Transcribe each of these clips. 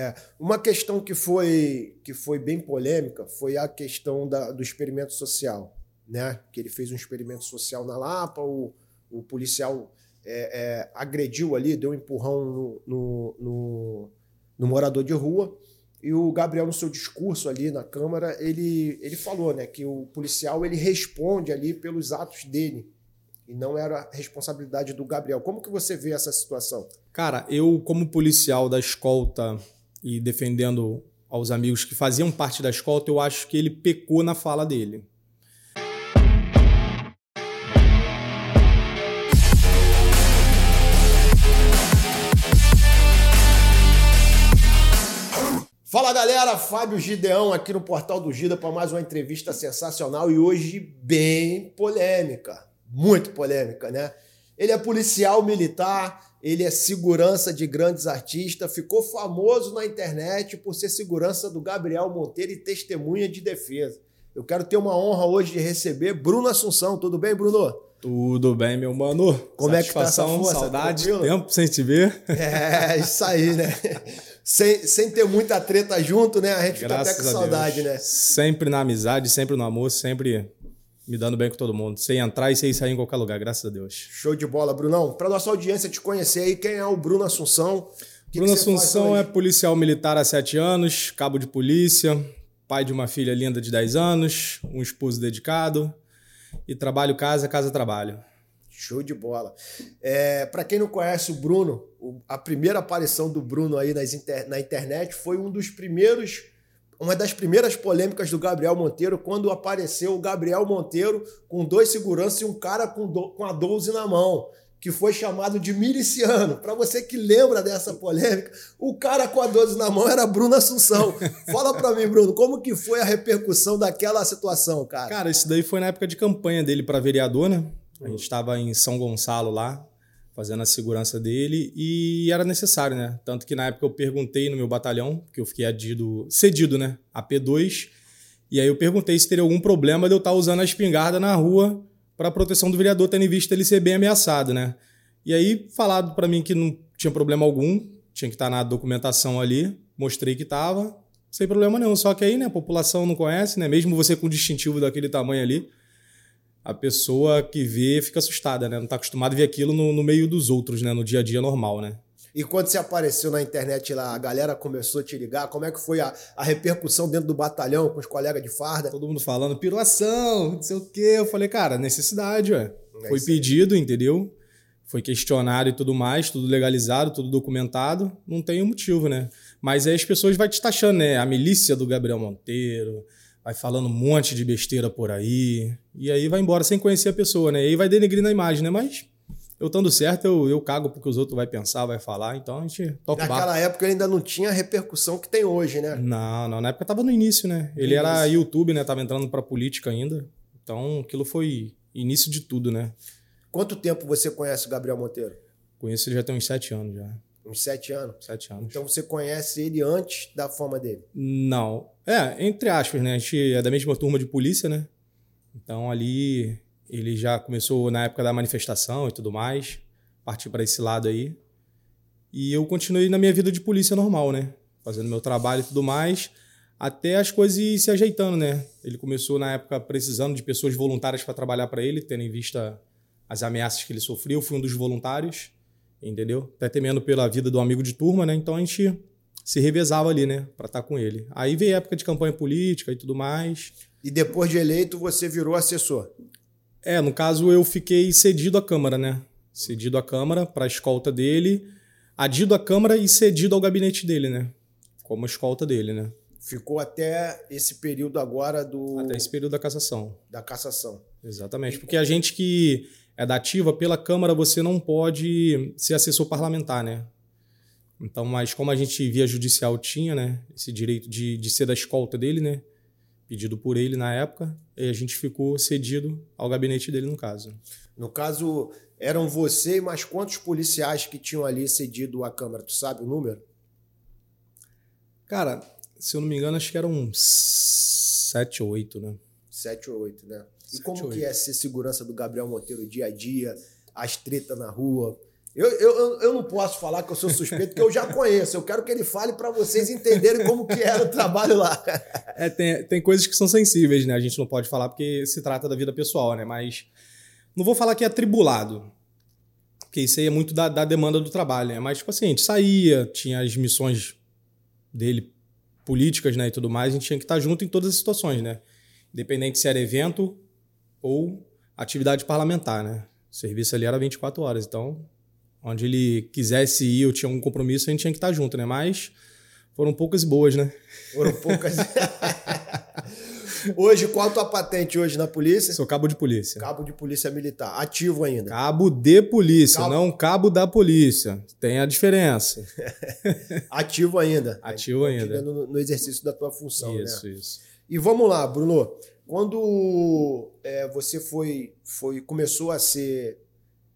É, uma questão que foi, que foi bem polêmica foi a questão da, do experimento social, né? Que ele fez um experimento social na Lapa, o, o policial é, é, agrediu ali, deu um empurrão no, no, no, no, morador de rua. E o Gabriel, no seu discurso ali na Câmara, ele, ele falou né, que o policial ele responde ali pelos atos dele. E não era responsabilidade do Gabriel. Como que você vê essa situação? Cara, eu, como policial da escolta e defendendo aos amigos que faziam parte da escolta, eu acho que ele pecou na fala dele. Fala galera, Fábio Gideão aqui no Portal do Gida para mais uma entrevista sensacional e hoje bem polêmica, muito polêmica, né? Ele é policial militar, ele é segurança de grandes artistas, ficou famoso na internet por ser segurança do Gabriel Monteiro e testemunha de defesa. Eu quero ter uma honra hoje de receber Bruno Assunção. Tudo bem, Bruno? Tudo bem, meu mano. Como é que tá essa força? Saudade, Tranquilo? tempo sem te ver. É, isso aí, né? sem, sem ter muita treta junto, né? A gente Graças fica até com saudade, né? Sempre na amizade, sempre no amor, sempre me dando bem com todo mundo. Sem entrar e sem sair em qualquer lugar, graças a Deus. Show de bola, Brunão. Para nossa audiência te conhecer aí, quem é o Bruno Assunção? Que Bruno que Assunção é policial militar há sete anos, cabo de polícia, pai de uma filha linda de 10 anos, um esposo dedicado e trabalho casa, casa trabalho. Show de bola. É, para quem não conhece o Bruno, a primeira aparição do Bruno aí nas inter, na internet foi um dos primeiros, uma das primeiras polêmicas do Gabriel Monteiro, quando apareceu o Gabriel Monteiro com dois seguranças e um cara com, do, com a 12 na mão que foi chamado de miliciano. Para você que lembra dessa polêmica, o cara com a 12 na mão era Bruno Assunção. Fala para mim, Bruno, como que foi a repercussão daquela situação, cara? Cara, isso daí foi na época de campanha dele para vereador, né? A gente estava em São Gonçalo lá, fazendo a segurança dele e era necessário, né? Tanto que na época eu perguntei no meu batalhão, que eu fiquei adido, cedido, né? A P2, e aí eu perguntei se teria algum problema de eu estar tá usando a espingarda na rua para proteção do vereador, tendo em vista ele ser bem ameaçado, né? E aí, falado para mim que não tinha problema algum, tinha que estar tá na documentação ali, mostrei que estava, sem problema nenhum. Só que aí, né, a população não conhece, né? Mesmo você com distintivo daquele tamanho ali, a pessoa que vê fica assustada, né? Não está acostumado a ver aquilo no, no meio dos outros, né? No dia a dia normal, né? E quando você apareceu na internet lá, a galera começou a te ligar, como é que foi a, a repercussão dentro do batalhão com os colegas de farda? Todo mundo falando, piruação, não sei o quê. Eu falei, cara, necessidade, ué. É foi pedido, entendeu? Foi questionado e tudo mais, tudo legalizado, tudo documentado. Não tem um motivo, né? Mas aí as pessoas vão te taxando, né? A milícia do Gabriel Monteiro, vai falando um monte de besteira por aí. E aí vai embora sem conhecer a pessoa, né? E aí vai denegrir na imagem, né? Mas eu estando certo, eu, eu cago porque os outros vão pensar, vai falar, então a gente toca Naquela barco. época ainda não tinha a repercussão que tem hoje, né? Não, não, na época tava no início, né? Ele Isso. era YouTube, né? Tava entrando pra política ainda. Então aquilo foi início de tudo, né? Quanto tempo você conhece o Gabriel Monteiro? Conheço ele já tem uns sete anos já. Uns sete anos? Sete anos. Então você conhece ele antes da fama dele? Não. É, entre aspas, né? A gente é da mesma turma de polícia, né? Então ali ele já começou na época da manifestação e tudo mais partir para esse lado aí. E eu continuei na minha vida de polícia normal, né? Fazendo meu trabalho e tudo mais, até as coisas ir se ajeitando, né? Ele começou na época precisando de pessoas voluntárias para trabalhar para ele, tendo em vista as ameaças que ele sofreu. Eu fui um dos voluntários, entendeu? Até temendo pela vida do amigo de turma, né? Então a gente se revezava ali, né? Para estar tá com ele. Aí veio a época de campanha política e tudo mais. E depois de eleito, você virou assessor? É, no caso eu fiquei cedido à Câmara, né? Cedido à Câmara para a escolta dele, adido à Câmara e cedido ao gabinete dele, né? Como escolta dele, né? Ficou até esse período agora do. Até esse período da cassação. Da cassação. Exatamente. Porque a gente que é da ativa, pela Câmara, você não pode ser assessor parlamentar, né? Então, mas como a gente via judicial tinha, né? Esse direito de, de ser da escolta dele, né? Pedido por ele na época, e a gente ficou cedido ao gabinete dele, no caso. No caso, eram você e mais quantos policiais que tinham ali cedido à Câmara? Tu sabe o número? Cara, se eu não me engano, acho que eram sete ou oito, né? Sete ou oito, né? E como que é ser segurança do Gabriel Monteiro dia a dia, as tretas na rua? Eu, eu, eu não posso falar que eu sou suspeito, porque eu já conheço. Eu quero que ele fale para vocês entenderem como que era o trabalho lá. É, tem, tem coisas que são sensíveis, né? A gente não pode falar porque se trata da vida pessoal, né? Mas não vou falar que é atribulado, porque isso aí é muito da, da demanda do trabalho, né? Mas, tipo assim, a gente saía, tinha as missões dele políticas, né, e tudo mais, a gente tinha que estar junto em todas as situações, né? Independente se era evento ou atividade parlamentar, né? O serviço ali era 24 horas, então onde ele quisesse ir ou tinha algum compromisso, a gente tinha que estar junto, né? Mas foram poucas boas, né? Foram poucas. hoje, qual a tua patente hoje na polícia? Sou cabo de polícia. Cabo de polícia militar. Ativo ainda. Cabo de polícia, cabo... não cabo da polícia. Tem a diferença. Ativo ainda. Ativo ainda. No, no, exercício da tua função, isso, né? Isso, isso. E vamos lá, Bruno. Quando é, você foi, foi começou a ser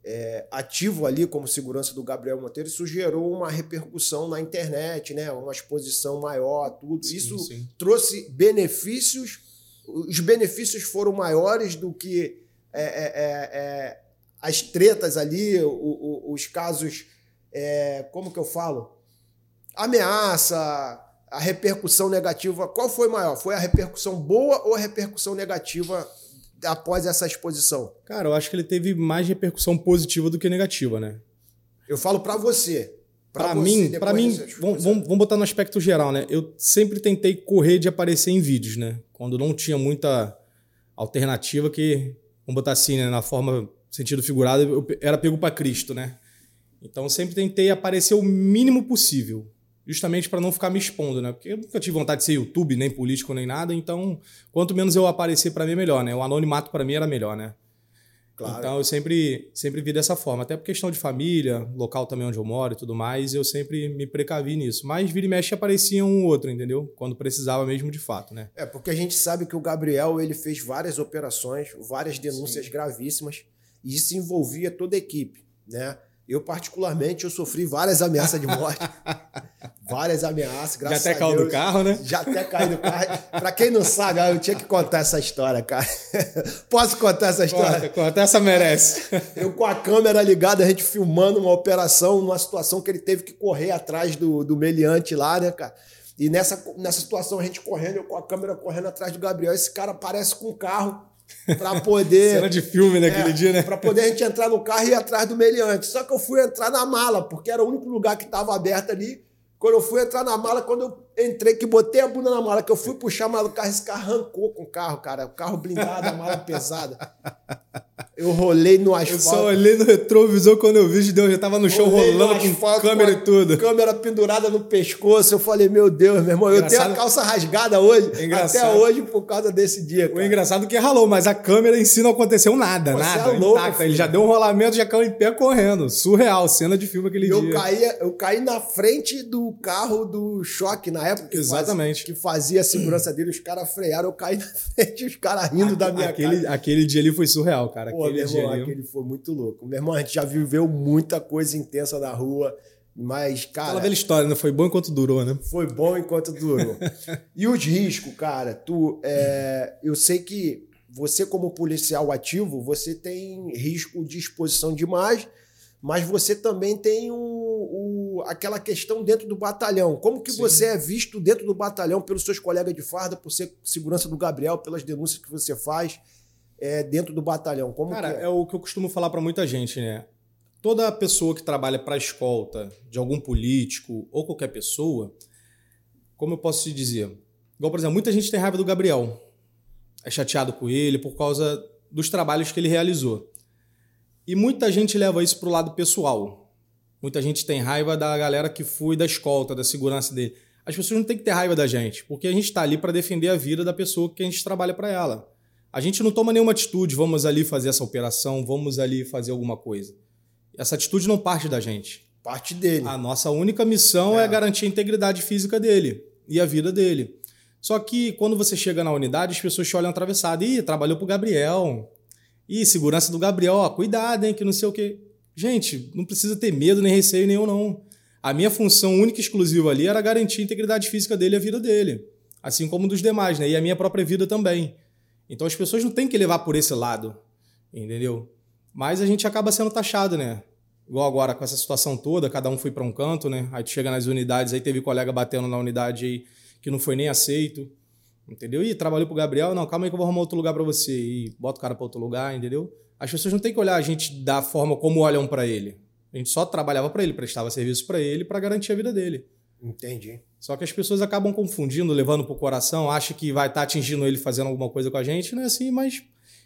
é, ativo ali como segurança do Gabriel Monteiro, isso gerou uma repercussão na internet, né? uma exposição maior, tudo. Sim, isso sim. trouxe benefícios, os benefícios foram maiores do que é, é, é, é as tretas ali, o, o, os casos, é, como que eu falo? Ameaça, a repercussão negativa. Qual foi maior? Foi a repercussão boa ou a repercussão negativa após essa exposição? Cara, eu acho que ele teve mais repercussão positiva do que negativa, né? Eu falo para você. Para mim, para mim, vamos, vamos botar no aspecto geral, né? Eu sempre tentei correr de aparecer em vídeos, né? Quando não tinha muita alternativa que, vamos botar assim, né? na forma sentido figurado, eu era pego para Cristo, né? Então sempre tentei aparecer o mínimo possível justamente para não ficar me expondo, né? Porque eu nunca tive vontade de ser YouTube, nem político, nem nada, então quanto menos eu aparecer para mim é melhor, né? O anonimato para mim era melhor, né? Claro. Então eu sempre sempre vi dessa forma, até por questão de família, local também onde eu moro e tudo mais, eu sempre me precavi nisso. Mas vira e mexe aparecia um ou outro, entendeu? Quando precisava mesmo de fato, né? É, porque a gente sabe que o Gabriel, ele fez várias operações, várias denúncias Sim. gravíssimas, e isso envolvia toda a equipe, né? Eu, particularmente, eu sofri várias ameaças de morte. várias ameaças, graças Já até caiu do carro, né? Já até caiu do carro. Pra quem não sabe, eu tinha que contar essa história, cara. Posso contar essa história? Conta, conta. Essa merece. Eu com a câmera ligada, a gente filmando uma operação, numa situação que ele teve que correr atrás do, do meliante lá, né, cara? E nessa, nessa situação, a gente correndo, eu com a câmera correndo atrás do Gabriel. Esse cara aparece com um carro para poder. Cena de filme naquele é, dia, né? Para poder a gente entrar no carro e ir atrás do meliante. Só que eu fui entrar na mala, porque era o único lugar que estava aberto ali. Quando eu fui entrar na mala, quando eu entrei, que botei a bunda na mala, que eu fui puxar a mala do carro, esse carro arrancou com o carro, cara. O carro blindado, a mala pesada. Eu rolei no asfalto. Eu só olhei no retrovisor quando eu vi, Deus já tava no chão rolando no asfalto, com câmera com e tudo. Câmera pendurada no pescoço. Eu falei, meu Deus, meu irmão, engraçado. eu tenho a calça rasgada hoje. Até hoje por causa desse dia. Cara. O engraçado é que ralou, mas a câmera em si não aconteceu nada, nada. É louco, intacta. Ele já deu um rolamento, já caiu em pé correndo. Surreal, cena de filme aquele dia. Eu caí, eu caí na frente do carro do choque na época. Exatamente. Que fazia, que fazia a segurança dele, os caras frearam, eu caí na frente, os caras rindo da minha aquele, cara. Aquele dia ali foi surreal, cara. Pô, aquele dia ali. Aquele foi muito louco. Meu irmão, a gente já viveu muita coisa intensa na rua, mas, cara. Aquela velha história, né? Foi bom enquanto durou, né? Foi bom enquanto durou. e os riscos, cara, tu. É, eu sei que você, como policial ativo, você tem risco de exposição demais, mas você também tem o, o, aquela questão dentro do batalhão. Como que Sim. você é visto dentro do batalhão pelos seus colegas de farda, por ser segurança do Gabriel, pelas denúncias que você faz? é, dentro do batalhão? Como Cara, é? é? o que eu costumo falar para muita gente, né? Toda pessoa que trabalha para escolta de algum político ou qualquer pessoa, como eu posso te dizer? Igual, por exemplo, muita gente tem raiva do Gabriel. É chateado com ele por causa dos trabalhos que ele realizou. E muita gente leva isso para o lado pessoal. Muita gente tem raiva da galera que foi da escolta, da segurança dele. As pessoas não têm que ter raiva da gente, porque a gente está ali para defender a vida da pessoa que a gente trabalha para ela. A gente não toma nenhuma atitude, vamos ali fazer essa operação, vamos ali fazer alguma coisa. Essa atitude não parte da gente. Parte dele. A nossa única missão é, é garantir a integridade física dele e a vida dele. Só que quando você chega na unidade, as pessoas te olham atravessado. Ih, trabalhou pro Gabriel. Ih, segurança do Gabriel. Ó, cuidado, hein, que não sei o quê. Gente, não precisa ter medo nem receio nenhum, não. A minha função única e exclusiva ali era garantir a integridade física dele e a vida dele. Assim como dos demais, né? E a minha própria vida também. Então as pessoas não têm que levar por esse lado, entendeu? Mas a gente acaba sendo taxado, né? igual agora com essa situação toda, cada um foi para um canto, né? Aí tu chega nas unidades, aí teve colega batendo na unidade aí que não foi nem aceito, entendeu? E trabalhou pro Gabriel, não, calma aí que eu vou arrumar outro lugar para você e bota o cara para outro lugar, entendeu? As pessoas não têm que olhar a gente da forma como olham para ele. A gente só trabalhava para ele, prestava serviço para ele para garantir a vida dele. Entendi. Só que as pessoas acabam confundindo, levando pro coração, acha que vai estar tá atingindo ele fazendo alguma coisa com a gente, não é assim, mas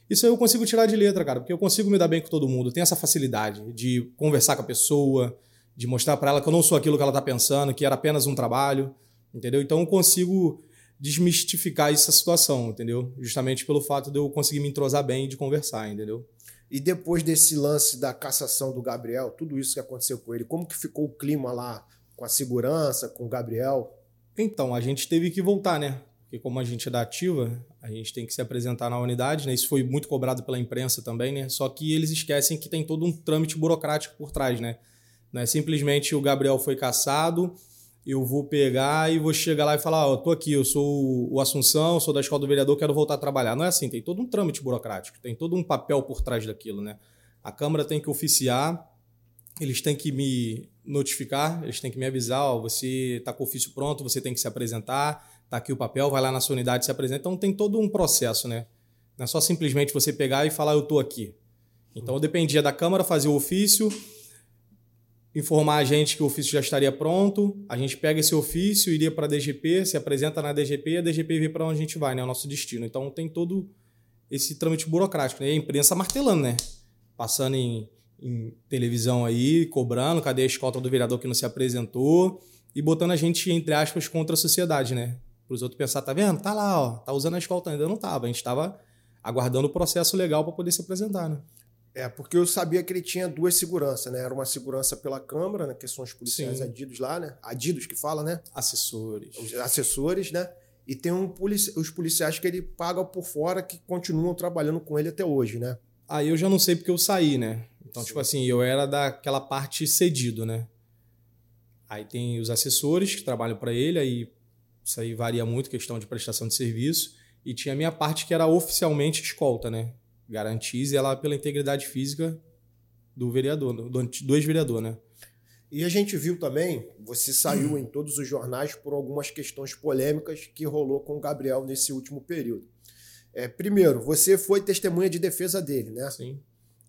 isso eu consigo tirar de letra, cara, porque eu consigo me dar bem com todo mundo. tenho essa facilidade de conversar com a pessoa, de mostrar para ela que eu não sou aquilo que ela tá pensando, que era apenas um trabalho, entendeu? Então eu consigo desmistificar essa situação, entendeu? Justamente pelo fato de eu conseguir me entrosar bem e de conversar, entendeu? E depois desse lance da cassação do Gabriel, tudo isso que aconteceu com ele, como que ficou o clima lá com a segurança, com o Gabriel? Então, a gente teve que voltar, né? Porque como a gente é da ativa, a gente tem que se apresentar na unidade, né? Isso foi muito cobrado pela imprensa também, né? Só que eles esquecem que tem todo um trâmite burocrático por trás, né? Não é simplesmente o Gabriel foi caçado, eu vou pegar e vou chegar lá e falar, ó, oh, tô aqui, eu sou o Assunção, sou da escola do vereador, quero voltar a trabalhar. Não é assim, tem todo um trâmite burocrático, tem todo um papel por trás daquilo, né? A Câmara tem que oficiar, eles têm que me notificar, eles têm que me avisar, ó, você está com o ofício pronto, você tem que se apresentar, tá aqui o papel, vai lá na sua unidade se apresenta. Então tem todo um processo, né? Não é só simplesmente você pegar e falar eu tô aqui. Então eu dependia da Câmara fazer o ofício, informar a gente que o ofício já estaria pronto, a gente pega esse ofício, iria para a DGP, se apresenta na DGP e a DGP vê para onde a gente vai, né? O nosso destino. Então tem todo esse trâmite burocrático, né? E a imprensa martelando, né? Passando em, em televisão aí, cobrando, cadê a escolta do vereador que não se apresentou e botando a gente, entre aspas, contra a sociedade, né? para os outros pensar, tá vendo? Tá lá, ó, tá usando a escolta, ainda não tava. A gente estava aguardando o processo legal para poder se apresentar, né? É, porque eu sabia que ele tinha duas seguranças, né? Era uma segurança pela Câmara, né? Que são os policiais Sim. adidos lá, né? Adidos que fala, né? Assessores. Os assessores, né? E tem um polici os policiais que ele paga por fora que continuam trabalhando com ele até hoje, né? Aí eu já não sei porque eu saí, né? Então, Sim. tipo assim, eu era daquela parte cedido, né? Aí tem os assessores que trabalham para ele, aí isso aí varia muito, questão de prestação de serviço. E tinha a minha parte que era oficialmente escolta, né? Garantize ela pela integridade física do vereador, do, do ex-vereador, né? E a gente viu também, você saiu em todos os jornais por algumas questões polêmicas que rolou com o Gabriel nesse último período. É, primeiro, você foi testemunha de defesa dele, né? Sim.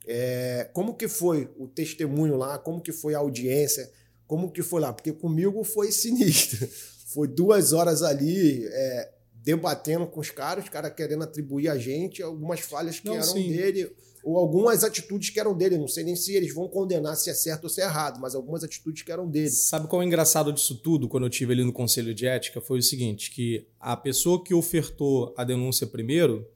É, como que foi o testemunho lá? Como que foi a audiência? Como que foi lá? Porque comigo foi sinistro foi duas horas ali é, debatendo com os caras, os caras querendo atribuir a gente algumas falhas que não, eram sim. dele, ou algumas atitudes que eram dele. Não sei nem se eles vão condenar se é certo ou se é errado, mas algumas atitudes que eram dele. Sabe qual é o engraçado disso tudo, quando eu tive ali no Conselho de Ética? Foi o seguinte, que a pessoa que ofertou a denúncia primeiro,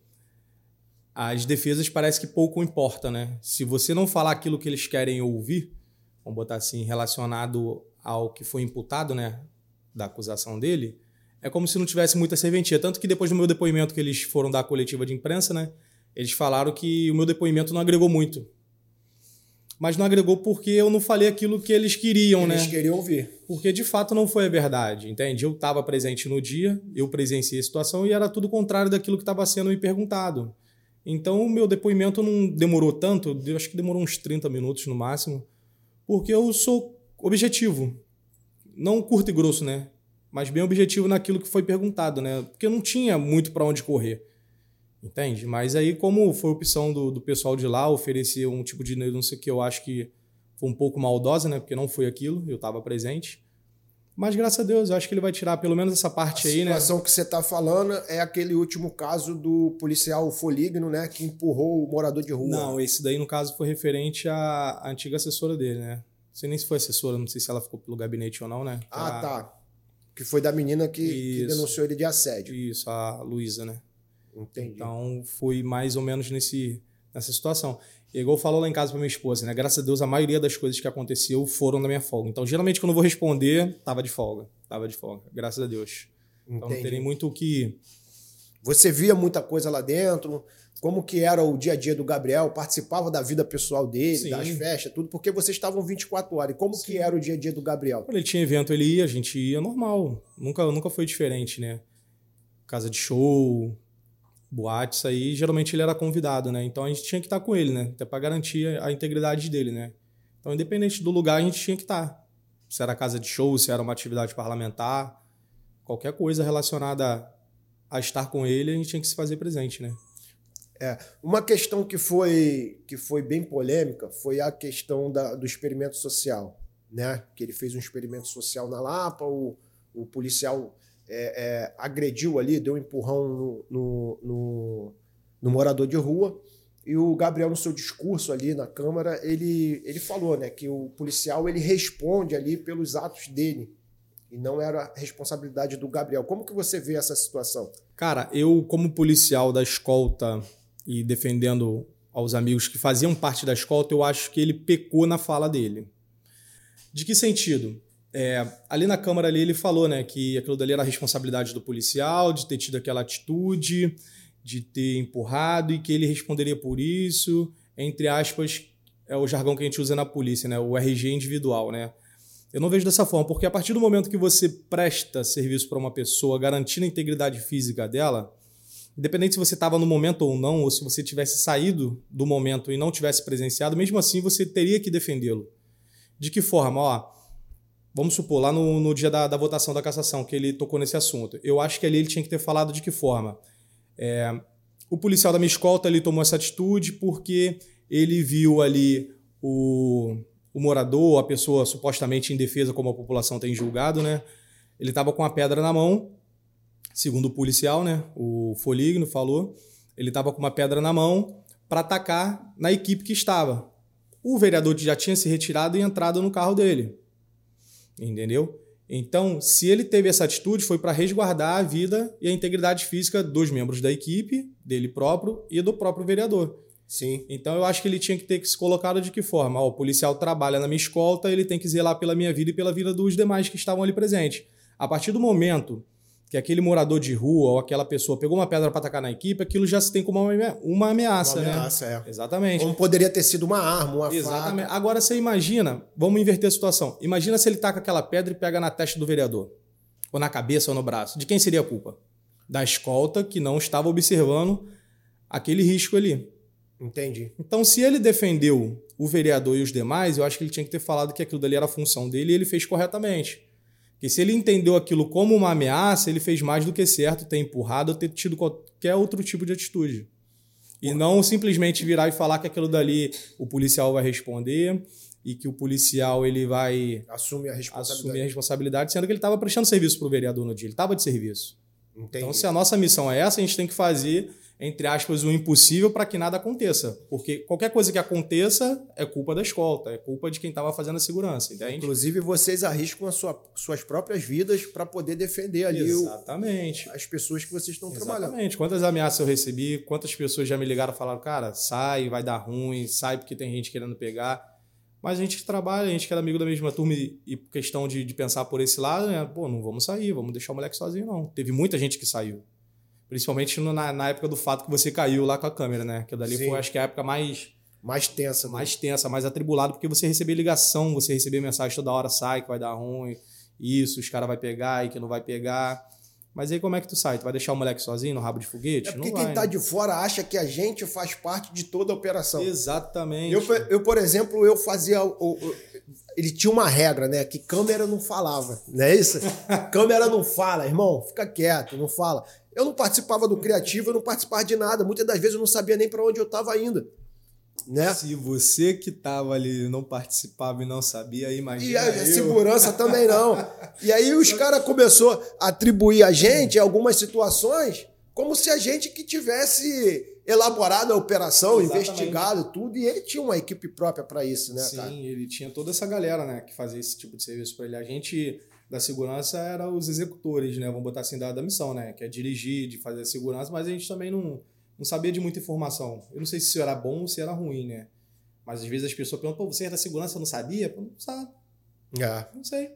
as defesas parece que pouco importa, né? Se você não falar aquilo que eles querem ouvir, vamos botar assim, relacionado ao que foi imputado, né? da acusação dele, é como se não tivesse muita serventia. Tanto que depois do meu depoimento que eles foram dar a coletiva de imprensa, né? Eles falaram que o meu depoimento não agregou muito. Mas não agregou porque eu não falei aquilo que eles queriam, eles né? Eles queriam ouvir. Porque de fato não foi a verdade, entende? Eu estava presente no dia, eu presenciei a situação e era tudo contrário daquilo que estava sendo me perguntado. Então o meu depoimento não demorou tanto, acho que demorou uns 30 minutos no máximo, porque eu sou objetivo não curto e grosso, né? Mas bem objetivo naquilo que foi perguntado, né? Porque não tinha muito para onde correr. Entende? Mas aí, como foi opção do, do pessoal de lá oferecer um tipo de denúncia que eu acho que foi um pouco maldosa, né? Porque não foi aquilo, eu estava presente. Mas graças a Deus, eu acho que ele vai tirar pelo menos essa parte a aí, né? A situação que você está falando é aquele último caso do policial Foligno, né? Que empurrou o morador de rua. Não, esse daí, no caso, foi referente à antiga assessora dele, né? Não sei nem se foi assessora, não sei se ela ficou pelo gabinete ou não, né? Ah, a... tá. Que foi da menina que, que, denunciou ele de assédio. Isso, a Luísa, né? Entendi. Então foi mais ou menos nesse, nessa situação. E igual falou lá em casa pra minha esposa, né? Graças a Deus, a maioria das coisas que aconteceu foram na minha folga. Então, geralmente, quando eu vou responder, tava de folga. Tava de folga. Graças a Deus. Entendi. Então não tem muito o que. Você via muita coisa lá dentro, como que era o dia a dia do Gabriel, participava da vida pessoal dele, Sim. das festas, tudo, porque vocês estavam 24 horas. E como Sim. que era o dia a dia do Gabriel? Quando ele tinha evento, ele ia, a gente ia normal. Nunca, nunca foi diferente, né? Casa de show, boate, isso aí, geralmente ele era convidado, né? Então a gente tinha que estar com ele, né? Até para garantir a integridade dele, né? Então, independente do lugar, a gente tinha que estar. Se era casa de show, se era uma atividade parlamentar, qualquer coisa relacionada a estar com ele, a gente tinha que se fazer presente, né? É, uma questão que foi, que foi bem polêmica foi a questão da, do experimento social, né? Que ele fez um experimento social na Lapa, o, o policial é, é, agrediu ali, deu um empurrão no, no, no, no morador de rua. E o Gabriel, no seu discurso ali na Câmara, ele, ele falou né, que o policial ele responde ali pelos atos dele. E não era responsabilidade do Gabriel. Como que você vê essa situação? Cara, eu, como policial da escolta e defendendo aos amigos que faziam parte da escolta, eu acho que ele pecou na fala dele. De que sentido? É, ali na Câmara ali ele falou né, que aquilo dali era a responsabilidade do policial, de ter tido aquela atitude, de ter empurrado e que ele responderia por isso, entre aspas, é o jargão que a gente usa na polícia, né? O RG individual, né? Eu não vejo dessa forma, porque a partir do momento que você presta serviço para uma pessoa, garantindo a integridade física dela, independente se você estava no momento ou não, ou se você tivesse saído do momento e não tivesse presenciado, mesmo assim você teria que defendê-lo. De que forma? Ó, vamos supor, lá no, no dia da, da votação da cassação, que ele tocou nesse assunto. Eu acho que ali ele tinha que ter falado de que forma? É, o policial da minha escolta ele tomou essa atitude porque ele viu ali o, o morador, a pessoa supostamente indefesa, como a população tem julgado, né? Ele estava com a pedra na mão, segundo o policial, né? O Foligno falou. Ele estava com uma pedra na mão para atacar na equipe que estava. O vereador já tinha se retirado e entrado no carro dele. Entendeu? Então, se ele teve essa atitude, foi para resguardar a vida e a integridade física dos membros da equipe, dele próprio e do próprio vereador. Sim. Então, eu acho que ele tinha que ter se colocado de que forma? Ó, o policial trabalha na minha escolta, ele tem que zelar pela minha vida e pela vida dos demais que estavam ali presentes. A partir do momento que aquele morador de rua ou aquela pessoa pegou uma pedra para atacar na equipe, aquilo já se tem como uma, uma ameaça, uma né? ameaça, é. Exatamente. Como poderia ter sido uma arma, uma Exatamente. faca. Agora você imagina, vamos inverter a situação. Imagina se ele taca aquela pedra e pega na testa do vereador, ou na cabeça ou no braço. De quem seria a culpa? Da escolta que não estava observando aquele risco ali. Entendi. Então, se ele defendeu o vereador e os demais, eu acho que ele tinha que ter falado que aquilo dali era a função dele e ele fez corretamente. Porque se ele entendeu aquilo como uma ameaça, ele fez mais do que certo ter empurrado ou ter tido qualquer outro tipo de atitude. E não simplesmente virar e falar que aquilo dali o policial vai responder e que o policial ele vai assumir a responsabilidade, assumir a responsabilidade sendo que ele estava prestando serviço para o vereador no dia, ele estava de serviço. Entendi. Então, se a nossa missão é essa, a gente tem que fazer entre aspas, o impossível para que nada aconteça. Porque qualquer coisa que aconteça é culpa da escolta, é culpa de quem estava fazendo a segurança, entende? Inclusive, vocês arriscam as sua, suas próprias vidas para poder defender ali Exatamente. O, as pessoas que vocês estão Exatamente. trabalhando. Exatamente. Quantas ameaças eu recebi, quantas pessoas já me ligaram e falaram, cara, sai, vai dar ruim, sai porque tem gente querendo pegar. Mas a gente que trabalha, a gente que era amigo da mesma turma e, e questão de, de pensar por esse lado, né? Pô, não vamos sair, vamos deixar o moleque sozinho, não. Teve muita gente que saiu. Principalmente na, na época do fato que você caiu lá com a câmera, né? Que dali Sim. foi, acho que, a época mais. Mais tensa. Né? Mais tensa, mais atribulada, porque você recebia ligação, você recebia mensagem toda hora, sai, que vai dar ruim, isso, os caras vai pegar e que não vai pegar. Mas aí como é que tu sai? Tu vai deixar o moleque sozinho no rabo de foguete? É porque quem tá né? de fora acha que a gente faz parte de toda a operação. Exatamente. Eu, eu por exemplo, eu fazia. O, o, ele tinha uma regra, né? Que câmera não falava, não é isso? câmera não fala, irmão, fica quieto, não fala. Eu não participava do criativo, eu não participava de nada. Muitas das vezes eu não sabia nem para onde eu estava indo. Né? Se você que estava ali não participava e não sabia, imagina. E a, a segurança também não. E aí os caras começaram a atribuir a gente algumas situações como se a gente que tivesse elaborado a operação, Exatamente. investigado tudo, e ele tinha uma equipe própria para isso, né? Sim, cara? ele tinha toda essa galera, né, que fazia esse tipo de serviço para ele. A gente da segurança era os executores, né? Vamos botar assim, da, da missão, né? Que é dirigir, de fazer a segurança, mas a gente também não, não sabia de muita informação. Eu não sei se isso era bom ou se era ruim, né? Mas às vezes as pessoas perguntam, pô, você é da segurança, não sabia? Pô, não sabe. É. Não sei.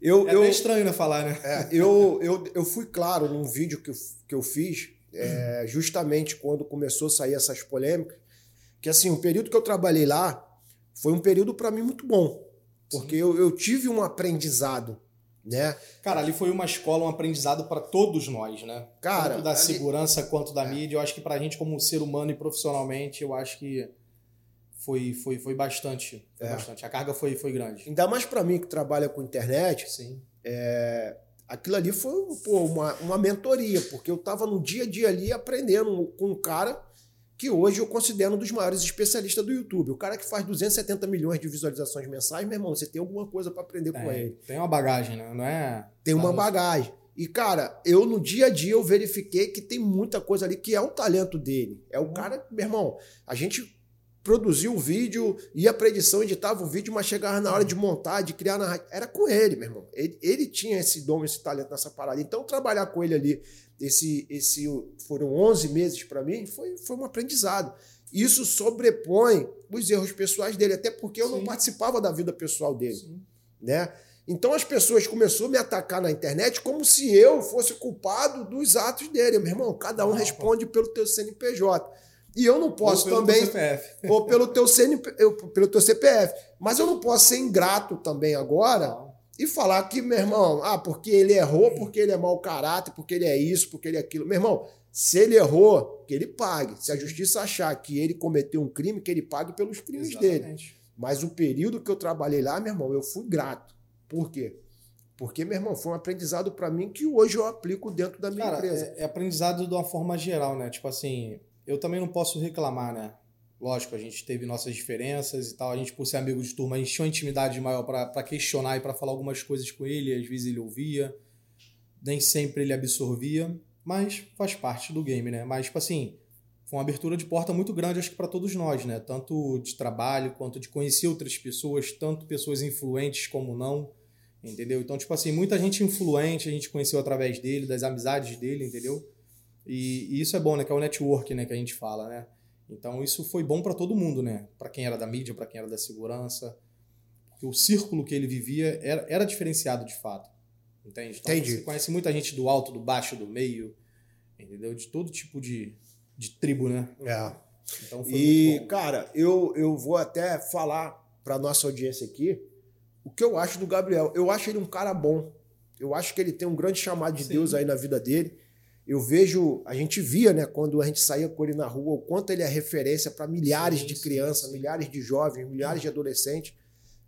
Eu, é eu, estranho, né, falar, né? É, eu, eu, eu fui claro num vídeo que eu, que eu fiz, é, justamente quando começou a sair essas polêmicas, que assim, o período que eu trabalhei lá foi um período para mim muito bom. Porque eu, eu tive um aprendizado né? Cara, ali foi uma escola, um aprendizado para todos nós, né? Cara, tanto da ali... segurança quanto da é. mídia. Eu acho que para a gente como ser humano e profissionalmente, eu acho que foi, foi, foi bastante. Foi É. bastante. A carga foi, foi grande. Ainda mais para mim que trabalha com internet, Sim. é, aquilo ali foi pô, uma, uma mentoria, porque eu estava no dia a dia ali aprendendo com um cara que hoje eu considero um dos maiores especialistas do YouTube. O cara que faz 270 milhões de visualizações mensais, meu irmão, você tem alguma coisa para aprender com ele. Tem, uma bagagem, né? Não é. Tem uma bagagem. E, cara, eu no dia a dia eu verifiquei que tem muita coisa ali que é o talento dele. É o cara, meu irmão, a gente produziu o vídeo, ia pra edição, editava o vídeo, mas chegava na hora de montar, de criar na Era com ele, meu irmão. Ele, ele tinha esse dom, esse talento nessa parada. Então, trabalhar com ele ali, esse, esse foram 11 meses para mim, foi, foi um aprendizado. Isso sobrepõe os erros pessoais dele, até porque eu não Sim. participava da vida pessoal dele Sim. né? Então as pessoas começaram a me atacar na internet como se eu fosse culpado dos atos dele. Meu irmão, cada um Não, responde pelo teu CNPJ. E eu não posso Ou também ou pelo teu CNP, eu- pelo teu CPF. Mas eu não posso ser ingrato também agora Não. E falar que, meu irmão, ah, porque ele errou, porque ele é mau caráter, porque ele é isso, porque ele é aquilo. Meu irmão, se ele errou, que ele pague. Se a justiça achar que ele cometeu um crime, que ele pague pelos crimes dele. Exatamente. Mas o período que eu trabalhei lá, meu irmão, eu fui grato. Por quê? Porque, meu irmão, foi um aprendizado para mim que hoje eu aplico dentro da minha Cara, empresa. é, é aprendizado de uma forma geral, né? Tipo assim, eu também não posso reclamar, né? Lógico, a gente teve nossas diferenças e tal. A gente, por ser amigo de turma, a gente tinha uma intimidade maior pra questionar e pra falar algumas coisas com ele. Às vezes ele ouvia, nem sempre ele absorvia, mas faz parte do game, né? Mas, tipo assim, foi uma abertura de porta muito grande, acho que pra todos nós, né? Tanto de trabalho quanto de conhecer outras pessoas, tanto pessoas influentes como não. Entendeu? Então, tipo assim, muita gente influente a gente conheceu através dele, das amizades dele, entendeu? E, e isso é bom, né? Que é o network, né? Que a gente fala, né? Então, isso foi bom pra todo mundo, né? Pra quem era da mídia, pra quem era da segurança. Porque o círculo que ele vivia era, era diferenciado de fato. Entende? Então, Entendi. você conhece muita gente do alto, do baixo, do meio, entendeu? De todo tipo de, de tribo, né? É. Então, foi E, cara, eu, eu vou até falar para nossa audiência aqui o que eu acho do Gabriel. Eu acho ele um cara bom. Eu acho que ele tem um grande chamado de Sim. Deus aí na vida dele. Eu vejo, a gente via, né, quando a gente saía com ele na rua, o quanto ele é referência para milhares de crianças, milhares de jovens, milhares de adolescentes,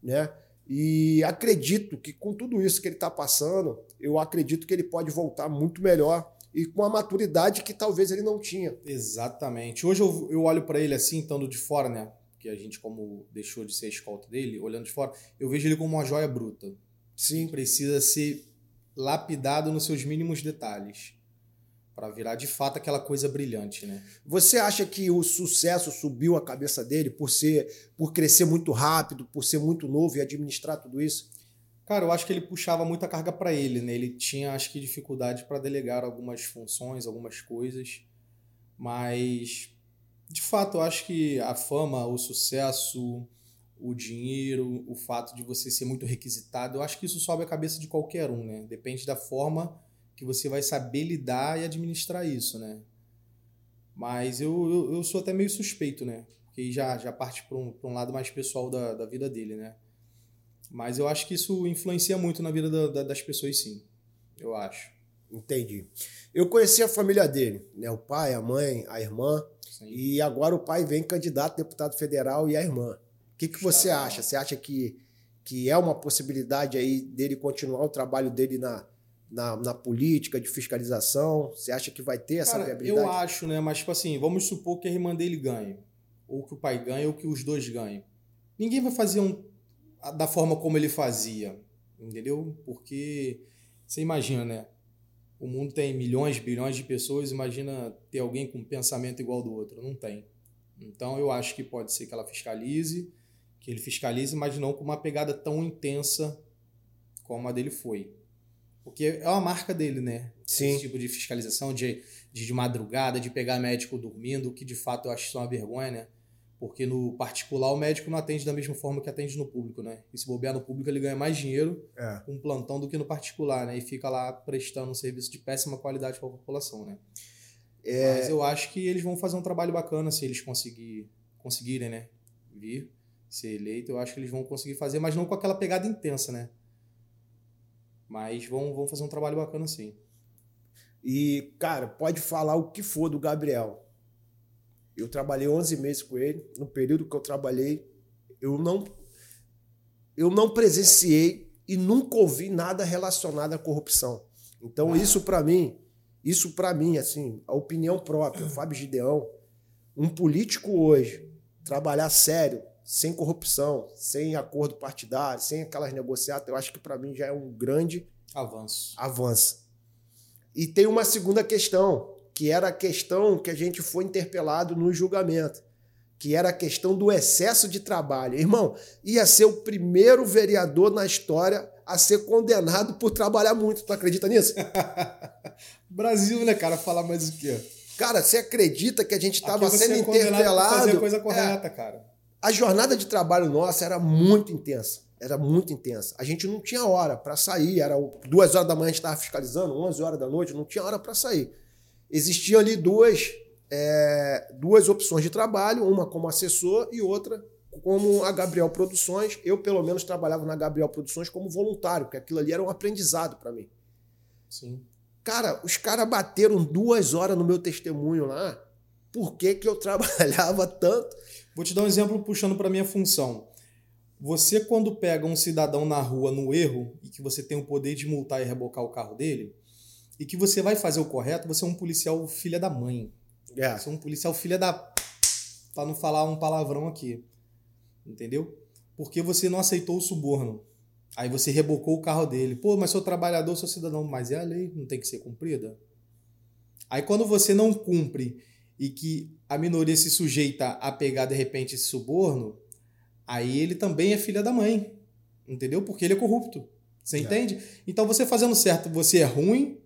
né? E acredito que com tudo isso que ele está passando, eu acredito que ele pode voltar muito melhor e com a maturidade que talvez ele não tinha. Exatamente. Hoje eu, eu olho pra ele assim, estando de fora, né? Que a gente, como deixou de ser a escolta dele, olhando de fora, eu vejo ele como uma joia bruta. Sim, Precisa ser lapidado nos seus mínimos detalhes. Pra virar de fato aquela coisa brilhante, né? Você acha que o sucesso subiu a cabeça dele por ser, por crescer muito rápido, por ser muito novo e administrar tudo isso? Cara, eu acho que ele puxava muita carga pra ele, né? Ele tinha, acho que, dificuldade pra delegar algumas funções, algumas coisas. Mas, de fato, eu acho que a fama, o sucesso, o dinheiro, o fato de você ser muito requisitado, eu acho que isso sobe a cabeça de qualquer um, né? Depende da forma que você vai saber lidar e administrar isso, né? Mas eu, eu, eu sou até meio suspeito, né? Porque já, já parte para um, pra um lado mais pessoal da, da vida dele, né? Mas eu acho que isso influencia muito na vida da- da- das pessoas, sim. Eu acho. Entendi. Eu conheci a família dele, né? O pai, a mãe, a irmã, Sim. e agora o pai vem candidato a deputado federal e a irmã. O que, que você Está bom. acha? Você acha que, que é uma possibilidade aí dele continuar o trabalho dele na, na, na política de fiscalização? Você acha que vai ter essa Cara, viabilidade? eu acho, né? Mas, tipo assim, vamos supor que a irmã dele ganhe. Ou que o pai ganhe, ou que os dois ganhem. Ninguém vai fazer um, da forma como ele fazia. Entendeu? Porque você imagina, né? O mundo tem milhões, bilhões de pessoas. Imagina ter alguém com um pensamento igual do outro. Não tem. Então, eu acho que pode ser que ela fiscalize, que ele fiscalize, mas não com uma pegada tão intensa como a dele foi. Porque é uma marca dele, né? Sim. Esse tipo de fiscalização de, de, de madrugada, de pegar médico dormindo, que de fato eu acho isso uma vergonha, né? Porque no particular o médico não atende da mesma forma que atende no público, né? E se bobear no público ele ganha mais dinheiro É. com plantão do que no particular, né? E fica lá prestando um serviço de péssima qualidade para a população, né? É, Mas eu acho que eles vão fazer um trabalho bacana se eles conseguir, conseguirem, né? Vir, ser eleito, eu acho que eles vão conseguir fazer, mas não com aquela pegada intensa, né? Mas vão, vão fazer um trabalho bacana sim. E, cara, pode falar o que for do Gabriel. Eu trabalhei 11 meses com ele. No período que eu trabalhei, eu não, eu não presenciei e nunca ouvi nada relacionado à corrupção. Então, ah. isso para mim, isso para mim, assim, a opinião própria, Fábio Gideão, um político hoje, trabalhar sério, sem corrupção, sem acordo partidário, sem aquelas negociatas, eu acho que para mim já é um grande avanço. Avanço. E tem uma segunda questão, que era a questão que a gente foi interpelado no julgamento, que era a questão do excesso de trabalho. Irmão, ia ser o primeiro vereador na história a ser condenado por trabalhar muito. Tu acredita nisso? Brasil, né, cara? Falar mais o quê? Cara, você acredita que a gente estava sendo é interpelado? Fazer a coisa correta, é, cara. A jornada de trabalho nossa era muito intensa. Era muito intensa. A gente não tinha hora para sair. Era duas horas da manhã a gente estava fiscalizando, 11 horas da noite, não tinha hora para sair. Existiam ali duas, é, duas opções de trabalho, uma como assessor e outra como a Gabriel Produções. Eu, pelo menos, trabalhava na Gabriel Produções como voluntário, porque aquilo ali era um aprendizado para mim. Sim. Cara, os caras bateram duas horas no meu testemunho lá. Por que, que eu trabalhava tanto? Vou te dar um exemplo puxando para minha função. Você, quando pega um cidadão na rua no erro e que você tem o poder de multar e rebocar o carro dele, e que você vai fazer o correto, você é um policial filha da mãe. É. Você é um policial filha da. para não falar um palavrão aqui. Entendeu? Porque você não aceitou o suborno. Aí você rebocou o carro dele. Pô, mas sou trabalhador, sou cidadão. Mas é a lei, não tem que ser cumprida. Aí quando você não cumpre e que a minoria se sujeita a pegar de repente esse suborno, aí ele também é filha da mãe. Entendeu? Porque ele é corrupto. Você é. entende? Então você fazendo certo, você é ruim,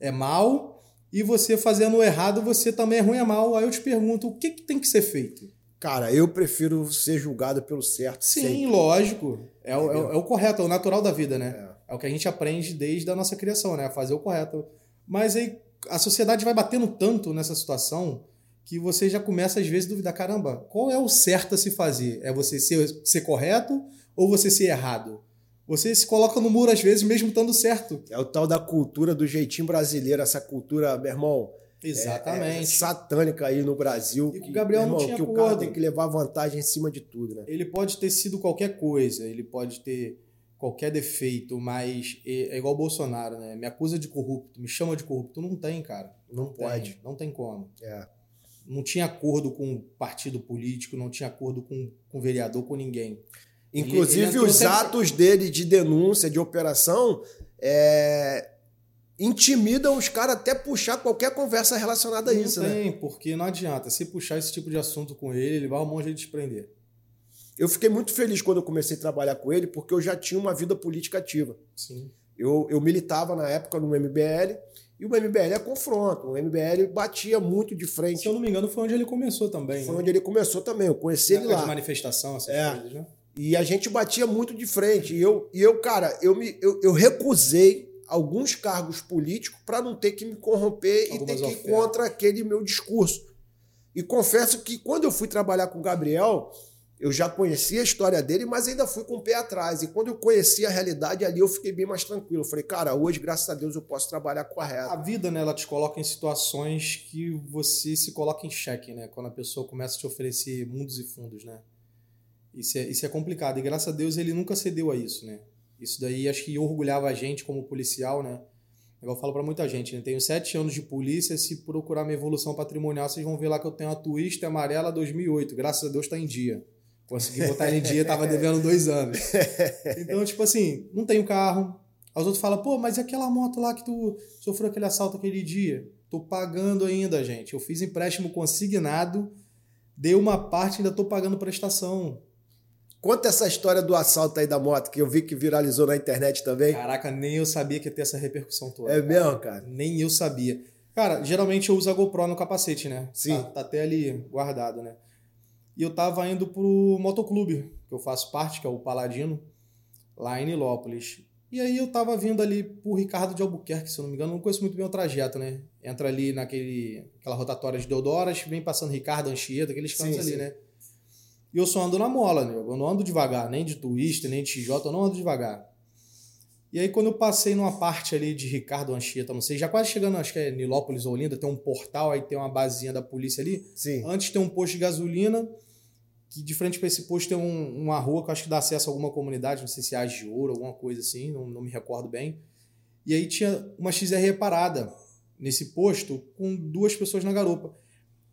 é mal, e você fazendo errado, você também é ruim, é mal. Aí eu te pergunto, o que, que tem que ser feito? Cara, eu prefiro ser julgado pelo certo. Sim, sempre. lógico. É o, é, é o, correto, é o natural da vida, né? É. é o que a gente aprende desde a nossa criação, né? A fazer o correto. Mas aí a sociedade vai batendo tanto nessa situação que você já começa às vezes a duvidar, caramba, qual é o certo a se fazer? É você ser, ser correto ou você ser errado? Você se coloca no muro às vezes mesmo estando certo. É o tal da cultura do jeitinho brasileiro, essa cultura, meu irmão, Exatamente. É, é satânica aí no Brasil. E que, o Gabriel irmão, não tinha que acordo. o cara tem que levar vantagem em cima de tudo, né? Ele pode ter sido qualquer coisa, ele pode ter qualquer defeito, mas é, é igual o Bolsonaro, né? Me acusa de corrupto, me chama de corrupto. Não tem, cara. Não, não pode. Tem, não tem como. É. Não tinha acordo com partido político, não tinha acordo com, com vereador, com ninguém. Inclusive, ele, ele os sempre... atos dele de denúncia, de operação, é, intimidam os caras até puxar qualquer conversa relacionada a isso, não tem, né? porque não adianta. Se puxar esse tipo de assunto com ele, ele vai arrumar um jeito de prender. Eu fiquei muito feliz quando eu comecei a trabalhar com ele, porque eu já tinha uma vida política ativa. Sim. Eu, eu militava na época no MBL, e o MBL é confronto. O MBL batia muito de frente. Se eu não me engano, foi onde ele começou também. Foi né? onde ele começou também. Eu conheci ele lá. de manifestação, essas é. coisas, né? E a gente batia muito de frente. E eu, e eu cara, eu, me, eu, eu recusei alguns cargos políticos para não ter que me corromper Algumas e ter que ir contra aquele meu discurso. E confesso que quando eu fui trabalhar com o Gabriel, eu já conhecia a história dele, mas ainda fui com o pé atrás. E quando eu conheci a realidade ali, eu fiquei bem mais tranquilo. Eu falei, cara, hoje, graças a Deus, eu posso trabalhar correto. A vida, né, ela te coloca em situações que você se coloca em xeque, né? Quando a pessoa começa a te oferecer mundos e fundos, né? Isso é, isso é complicado. E graças a Deus ele nunca cedeu a isso, né? Isso daí acho que orgulhava a gente como policial, né? Eu falo para muita gente, né? Tenho sete anos de polícia, se procurar minha evolução patrimonial, vocês vão ver lá que eu tenho uma Twister amarela 2008. Graças a Deus está em dia. Consegui botar ele em dia, tava devendo dois anos. Então, tipo assim, não tenho carro. Os outros falam, pô, mas e aquela moto lá que tu sofreu aquele assalto aquele dia? Tô pagando ainda, gente. Eu fiz empréstimo consignado, dei uma parte ainda tô pagando prestação. Conta essa história do assalto aí da moto, que eu vi que viralizou na internet também. Caraca, nem eu sabia que ia ter essa repercussão toda. É mesmo, cara? Nem eu sabia. Cara, geralmente eu uso a GoPro no capacete, né? Sim. Tá, tá até ali guardado, né? E eu tava indo pro motoclube, que eu faço parte, que é o Paladino, lá em Nilópolis. E aí eu tava vindo ali pro Ricardo de Albuquerque, se eu não me engano, não conheço muito bem o trajeto, né? Entra ali naquele, aquela rotatória de Deodoras, vem passando Ricardo, Anchieta, aqueles cantos ali, sim. né? E eu só ando na mola, né? Eu não ando devagar, nem de twist, nem de XJ, eu não ando devagar. E aí, quando eu passei numa parte ali de Ricardo Anchieta, não sei, já quase chegando, acho que é Nilópolis ou Olinda, tem um portal, aí tem uma basinha da polícia ali. Sim. Antes tem um posto de gasolina, que de frente para esse posto tem um, uma rua que eu acho que dá acesso a alguma comunidade, não sei se é de Ouro, alguma coisa assim, não, não me recordo bem. E aí tinha uma XR parada nesse posto com duas pessoas na garupa.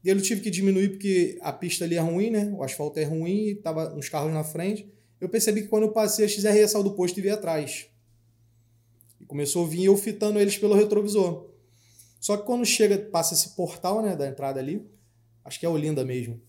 E eu tive que diminuir porque a pista ali é ruim, né? O asfalto é ruim e tava uns carros na frente. Eu percebi que quando eu passei, a XR saiu do posto e veio atrás. E começou a vir eu fitando eles pelo retrovisor. Só que quando chega, passa esse portal, né, da entrada ali, acho que é Olinda mesmo.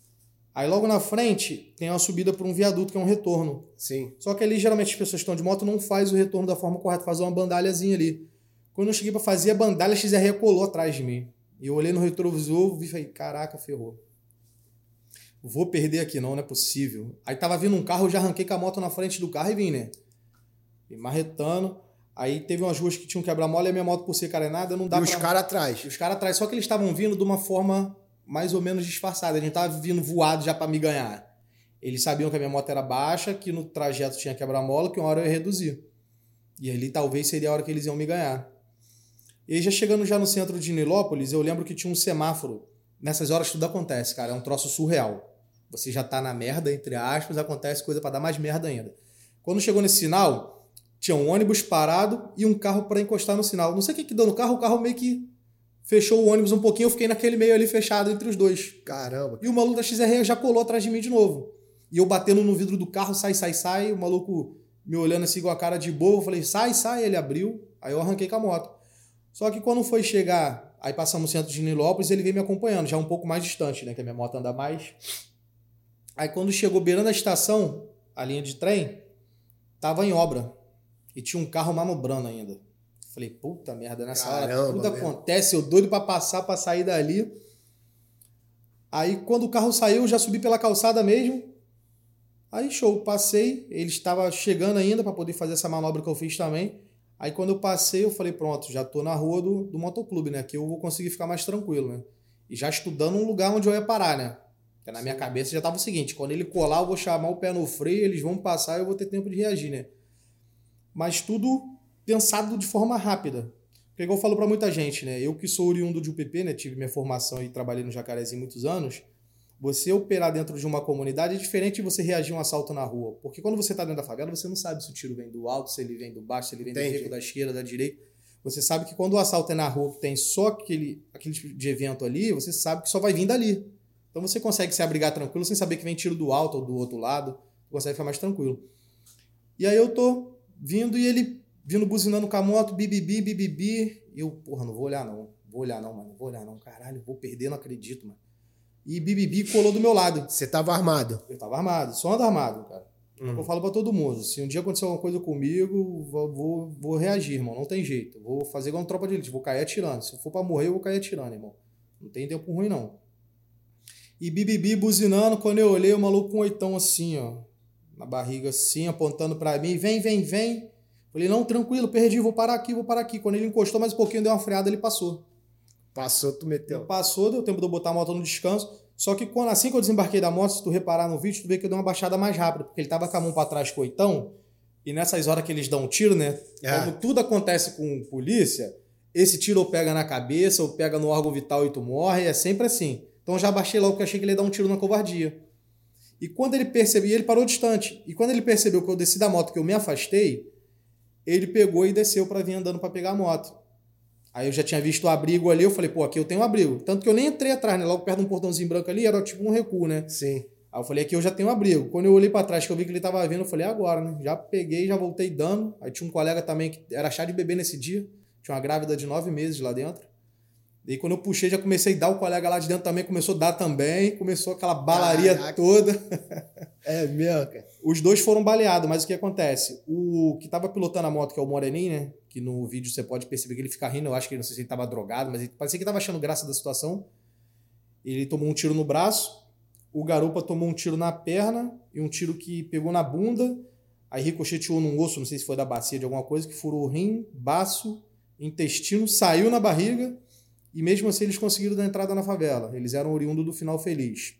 Aí logo na frente tem uma subida por um viaduto que é um retorno. Sim. Só que ali geralmente as pessoas que estão de moto não faz o retorno da forma correta, faz uma bandalhazinha ali. Quando eu cheguei para fazer a bandalha, a XR colou atrás de mim. E eu olhei no retrovisor, vi e falei, caraca, ferrou. Vou perder aqui não, não é possível. Aí tava vindo um carro, eu já arranquei com a moto na frente do carro e vim, né? E marretando. Aí teve umas ruas que tinham quebra-mola e a minha moto por ser carenada não dá E pra... os caras atrás. E os caras atrás, só que eles estavam vindo de uma forma mais ou menos disfarçada. A gente tava vindo voado já para me ganhar. Eles sabiam que a minha moto era baixa, que no trajeto tinha quebra-mola, que uma hora eu ia reduzir. E ali talvez seria a hora que eles iam me ganhar. E já chegando já no centro de Nilópolis, eu lembro que tinha um semáforo. Nessas horas tudo acontece, cara. É um troço surreal. Você já tá na merda, entre aspas, acontece coisa para dar mais merda ainda. Quando chegou nesse sinal, tinha um ônibus parado e um carro para encostar no sinal. Não sei o que que deu no carro, o carro meio que fechou o ônibus um pouquinho, eu fiquei naquele meio ali fechado entre os dois. Caramba. E o maluco da XR já colou atrás de mim de novo. E eu batendo no vidro do carro, sai, sai, sai. O maluco me olhando assim com a cara de boa. Eu falei, sai, sai. Ele abriu. Aí eu arranquei com a moto. Só que quando foi chegar, aí passamos no centro de Nilópolis, ele veio me acompanhando, já um pouco mais distante, né? Que a minha moto anda mais. Aí quando chegou beirando a estação, a linha de trem, tava em obra. E tinha um carro manobrando ainda. Falei, puta merda, nessa Caramba, hora tudo mesmo. acontece, eu doido pra passar, pra sair dali. Aí quando o carro saiu, eu já subi pela calçada mesmo. Aí show, passei, ele estava chegando ainda para poder fazer essa manobra que eu fiz também. Aí quando eu passei, eu falei, pronto, já tô na rua do, do motoclube, né? Que eu vou conseguir ficar mais tranquilo, né? E já estudando um lugar onde eu ia parar, né? Porque na minha cabeça já tava o seguinte, quando ele colar, eu vou chamar o pé no freio, eles vão passar e eu vou ter tempo de reagir, né? Mas tudo pensado de forma rápida. Porque igual eu falo para muita gente, né? Eu que sou oriundo de UPP, né? Tive minha formação e trabalhei no Jacarezinho muitos anos. Você operar dentro de uma comunidade é diferente de você reagir a um assalto na rua. Porque quando você tá dentro da favela, você não sabe se o tiro vem do alto, se ele vem do baixo, se ele vem do Entendi. beco, da esquerda, da direita. Você sabe que quando o assalto é na rua, que tem só aquele, aquele tipo de evento ali, você sabe que só vai vir dali. Então você consegue se abrigar tranquilo sem saber que vem tiro do alto ou do outro lado. Consegue ficar mais tranquilo. E aí eu tô vindo e ele vindo buzinando com a moto, bibibi, bibibi. Eu, porra, não vou olhar não. Vou olhar não, mano. Vou olhar não. Caralho, vou perder, não acredito, mano. E bibibi colou do meu lado. Você tava armado. Eu tava armado, só ando armado, cara. Hum. Eu falo pra todo mundo, se um dia acontecer alguma coisa comigo, vou, vou, vou reagir, irmão. Não tem jeito. Vou fazer igual uma tropa de elite, vou cair atirando. Se for pra morrer, eu vou cair atirando, irmão. Não tem tempo ruim, não. E bibibi buzinando, quando eu olhei, o maluco com um oitão assim, ó. Na barriga assim, apontando pra mim. Vem, vem, vem. Falei, não, tranquilo, perdi, vou parar aqui, vou parar aqui. Quando ele encostou mais um pouquinho, deu uma freada, ele passou. Passou, tu meteu. Passou, deu tempo de eu botar a moto no descanso. Só que quando, assim que eu desembarquei da moto, se tu reparar no vídeo, tu vê que eu dei uma baixada mais rápida, porque ele tava com a mão pra trás com o oitão, e nessas horas que eles dão um tiro, né? É. Como tudo acontece com polícia, esse tiro ou pega na cabeça, ou pega no órgão vital e tu morre, é sempre assim. Então eu já baixei logo que eu achei que ele ia dar um tiro na covardia. E quando ele percebeu, ele parou distante. E quando ele percebeu que eu desci da moto, que eu me afastei, ele pegou e desceu pra vir andando pra pegar a moto. Aí eu já tinha visto o abrigo ali, eu falei, pô, aqui eu tenho um abrigo. Tanto que eu nem entrei atrás, né? Logo perto de um portãozinho branco ali, era tipo um recuo, né? Sim. Aí eu falei, aqui eu já tenho um abrigo. Quando eu olhei pra trás, que eu vi que ele tava vindo, eu falei, agora, né? Já peguei, já voltei dando. Aí tinha um colega também que era chá de bebê nesse dia. Tinha uma grávida de nove meses lá dentro. E quando eu puxei, já comecei a dar o colega lá de dentro também, começou a dar também. Começou aquela balaria Caraca. toda. É mesmo, cara. Os dois foram baleados, mas o que acontece? O que tava pilotando a moto, que é o Moreninho, né? Que no vídeo você pode perceber que ele fica rindo. Eu acho que não sei se ele tava drogado, mas ele parecia que tava achando graça da situação. Ele tomou um tiro no braço. O garupa tomou um tiro na perna e um tiro que pegou na bunda. Aí ricocheteou num osso, não sei se foi da bacia de alguma coisa, que furou o rim, baço, intestino, saiu na barriga. E mesmo assim eles conseguiram dar entrada na favela. Eles eram oriundos do final feliz.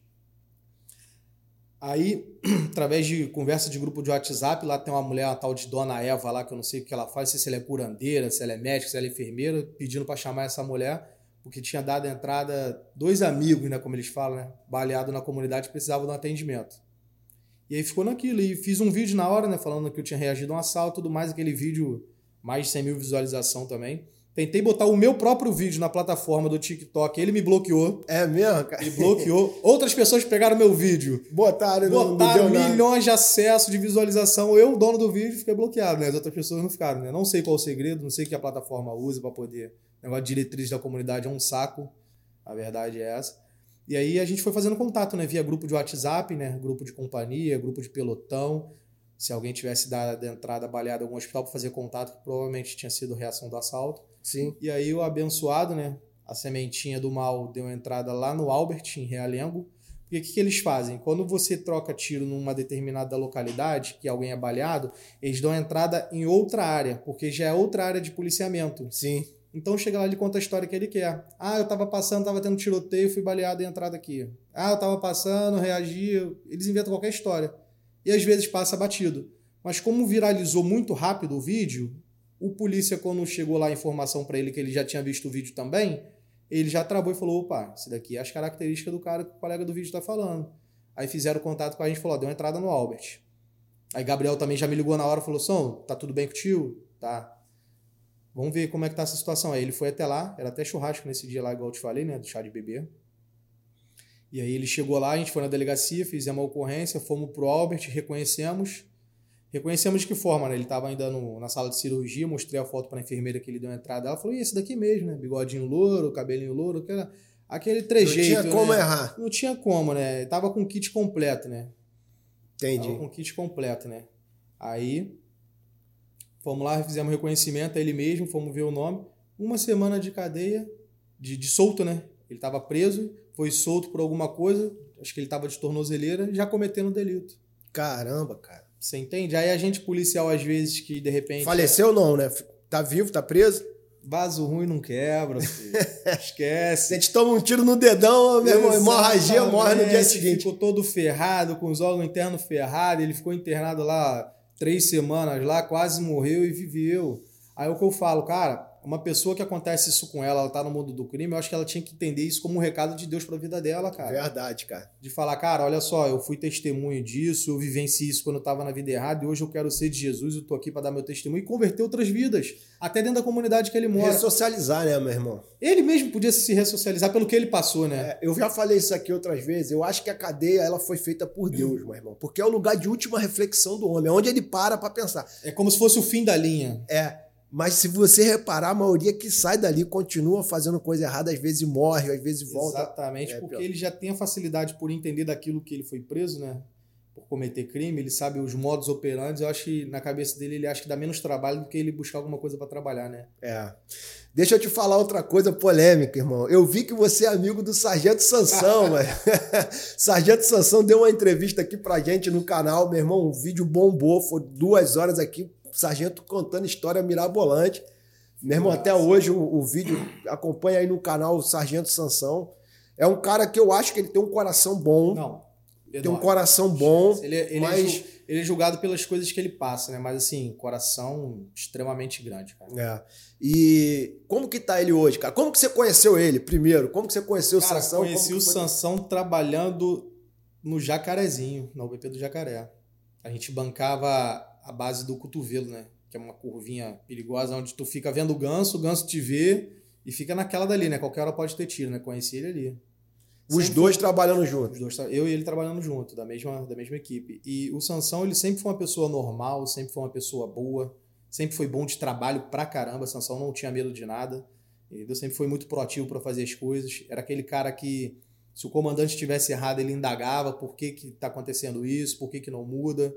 Aí, através de conversa de grupo de WhatsApp, lá tem uma mulher, uma tal de Dona Eva lá, que eu não sei o que ela faz, se ela é curandeira, se ela é médica, se ela é enfermeira, pedindo para chamar essa mulher, porque tinha dado entrada dois amigos, né, como eles falam, né, baleado na comunidade, precisavam de um atendimento. E aí ficou naquilo, e fiz um vídeo na hora, né, falando que eu tinha reagido a um assalto e tudo mais, aquele vídeo, mais de 100 mil visualização também. Tentei botar o meu próprio vídeo na plataforma do TikTok, ele me bloqueou. É mesmo, cara? Ele bloqueou. Outras pessoas pegaram meu vídeo. Botaram, não, botaram não milhões de acessos de visualização. Eu, dono do vídeo, fiquei bloqueado, né? As outras pessoas não ficaram, né? Não sei qual o segredo, não sei o que a plataforma usa para poder. O negócio de diretriz da comunidade é um saco. A verdade é essa. E aí a gente foi fazendo contato, né? Via grupo de WhatsApp, né? Grupo de companhia, grupo de pelotão. Se alguém tivesse dado entrada baleada em algum hospital para fazer contato, que provavelmente tinha sido reação do assalto. Sim. E aí o abençoado, né? A sementinha do mal deu entrada lá no Albert, em Realengo. Porque o que, que eles fazem? Quando você troca tiro numa determinada localidade, que alguém é baleado, eles dão entrada em outra área, porque já é outra área de policiamento. Sim. Então chega lá e conta a história que ele quer. Ah, eu tava passando, tava tendo tiroteio, fui baleado e entrada aqui. Ah, eu tava passando, reagi. Eles inventam qualquer história. E às vezes passa batido. Mas como viralizou muito rápido o vídeo, o polícia, quando chegou lá a informação para ele que ele já tinha visto o vídeo também, ele já travou e falou: opa, isso daqui é as características do cara que o colega do vídeo está falando. Aí fizeram contato com a gente e falou: deu entrada no Albert. Aí Gabriel também já me ligou na hora e falou: Som, tá tudo bem com o tio? Tá. Vamos ver como é que tá essa situação. Aí ele foi até lá, era até churrasco nesse dia lá, igual eu te falei, né? Do chá de bebê. E aí ele chegou lá, a gente foi na delegacia, fizemos uma ocorrência, fomos pro Albert, reconhecemos. Reconhecemos de que forma, né? Ele estava ainda no, na sala de cirurgia, mostrei a foto para a enfermeira que ele deu a entrada. Ela falou: e esse daqui mesmo, né? Bigodinho louro, cabelinho louro, aquela, aquele trejeito. Não tinha como né? errar. Não tinha como, né? Tava com kit completo, né? Entendi. Tava com kit completo, né? Aí, fomos lá, fizemos reconhecimento a ele mesmo, fomos ver o nome. Uma semana de cadeia, de, de solto, né? Ele estava preso, foi solto por alguma coisa, acho que ele estava de tornozeleira, já cometendo delito. Caramba, cara. Você entende? Aí a gente policial, às vezes, que de repente. Faleceu não, né? Tá vivo, tá preso? Vaso ruim não quebra, filho. Esquece. A gente toma um tiro no dedão, meu irmão, hemorragia morre no dia seguinte. Ficou todo ferrado, com os órgãos internos ferrados. Ele ficou internado lá três semanas lá, quase morreu e viveu. Aí o que eu falo, cara, uma pessoa que acontece isso com ela, ela tá no mundo do crime, eu acho que ela tinha que entender isso como um recado de Deus pra vida dela, cara. Verdade, cara. De falar, cara, olha só, eu fui testemunho disso, eu vivenciei isso quando eu tava na vida errada e hoje eu quero ser de Jesus, eu tô aqui para dar meu testemunho e converter outras vidas, até dentro da comunidade que ele mora. Ressocializar, né, meu irmão? Ele mesmo podia se ressocializar pelo que ele passou, né? É, eu já falei isso aqui outras vezes, eu acho que a cadeia ela foi feita por Deus, meu irmão, porque é o lugar de última reflexão do homem, é onde ele para para pensar. É como se fosse o fim da linha. É. Mas se você reparar, a maioria que sai dali continua fazendo coisa errada, às vezes morre, às vezes volta. Exatamente, é, porque pior. ele já tem a facilidade por entender daquilo que ele foi preso, né? Por cometer crime, ele sabe os modos operantes. Eu acho que na cabeça dele ele acha que dá menos trabalho do que ele buscar alguma coisa para trabalhar, né? É. Deixa eu te falar outra coisa polêmica, irmão. Eu vi que você é amigo do Sargento Sansão, mano. Sargento Sansão deu uma entrevista aqui pra gente no canal, meu irmão. Um vídeo bombou, foi duas horas aqui sargento contando história mirabolante. Meu irmão, até hoje o, o, vídeo acompanha aí no canal o Sargento Sansão. É um cara que eu acho que ele tem um coração bom. Não. Tem um coração bom. Ele, ele, mas... é, ele é julgado pelas coisas que ele passa, né? Mas assim, coração extremamente grande, cara. É. E como que tá ele hoje, cara? Como que você conheceu ele primeiro? Como que você conheceu cara, o Sansão? Conheci o Sansão trabalhando no Jacarezinho, na UBP do Jacaré. A gente bancava a base do cotovelo, né? Que é uma curvinha perigosa onde tu fica vendo o ganso, o ganso te vê e fica naquela dali, né? Qualquer hora pode ter tiro, né? Conheci ele ali. Os sempre dois foi... trabalhando juntos. Os dois, eu e ele trabalhando junto, da mesma, da mesma equipe. E o Sansão, ele sempre foi uma pessoa normal, sempre foi uma pessoa boa, sempre foi bom de trabalho pra caramba. Sansão não tinha medo de nada. Ele sempre foi muito proativo para fazer as coisas. Era aquele cara que, se o comandante tivesse errado, ele indagava por que que tá acontecendo isso, por que que não muda.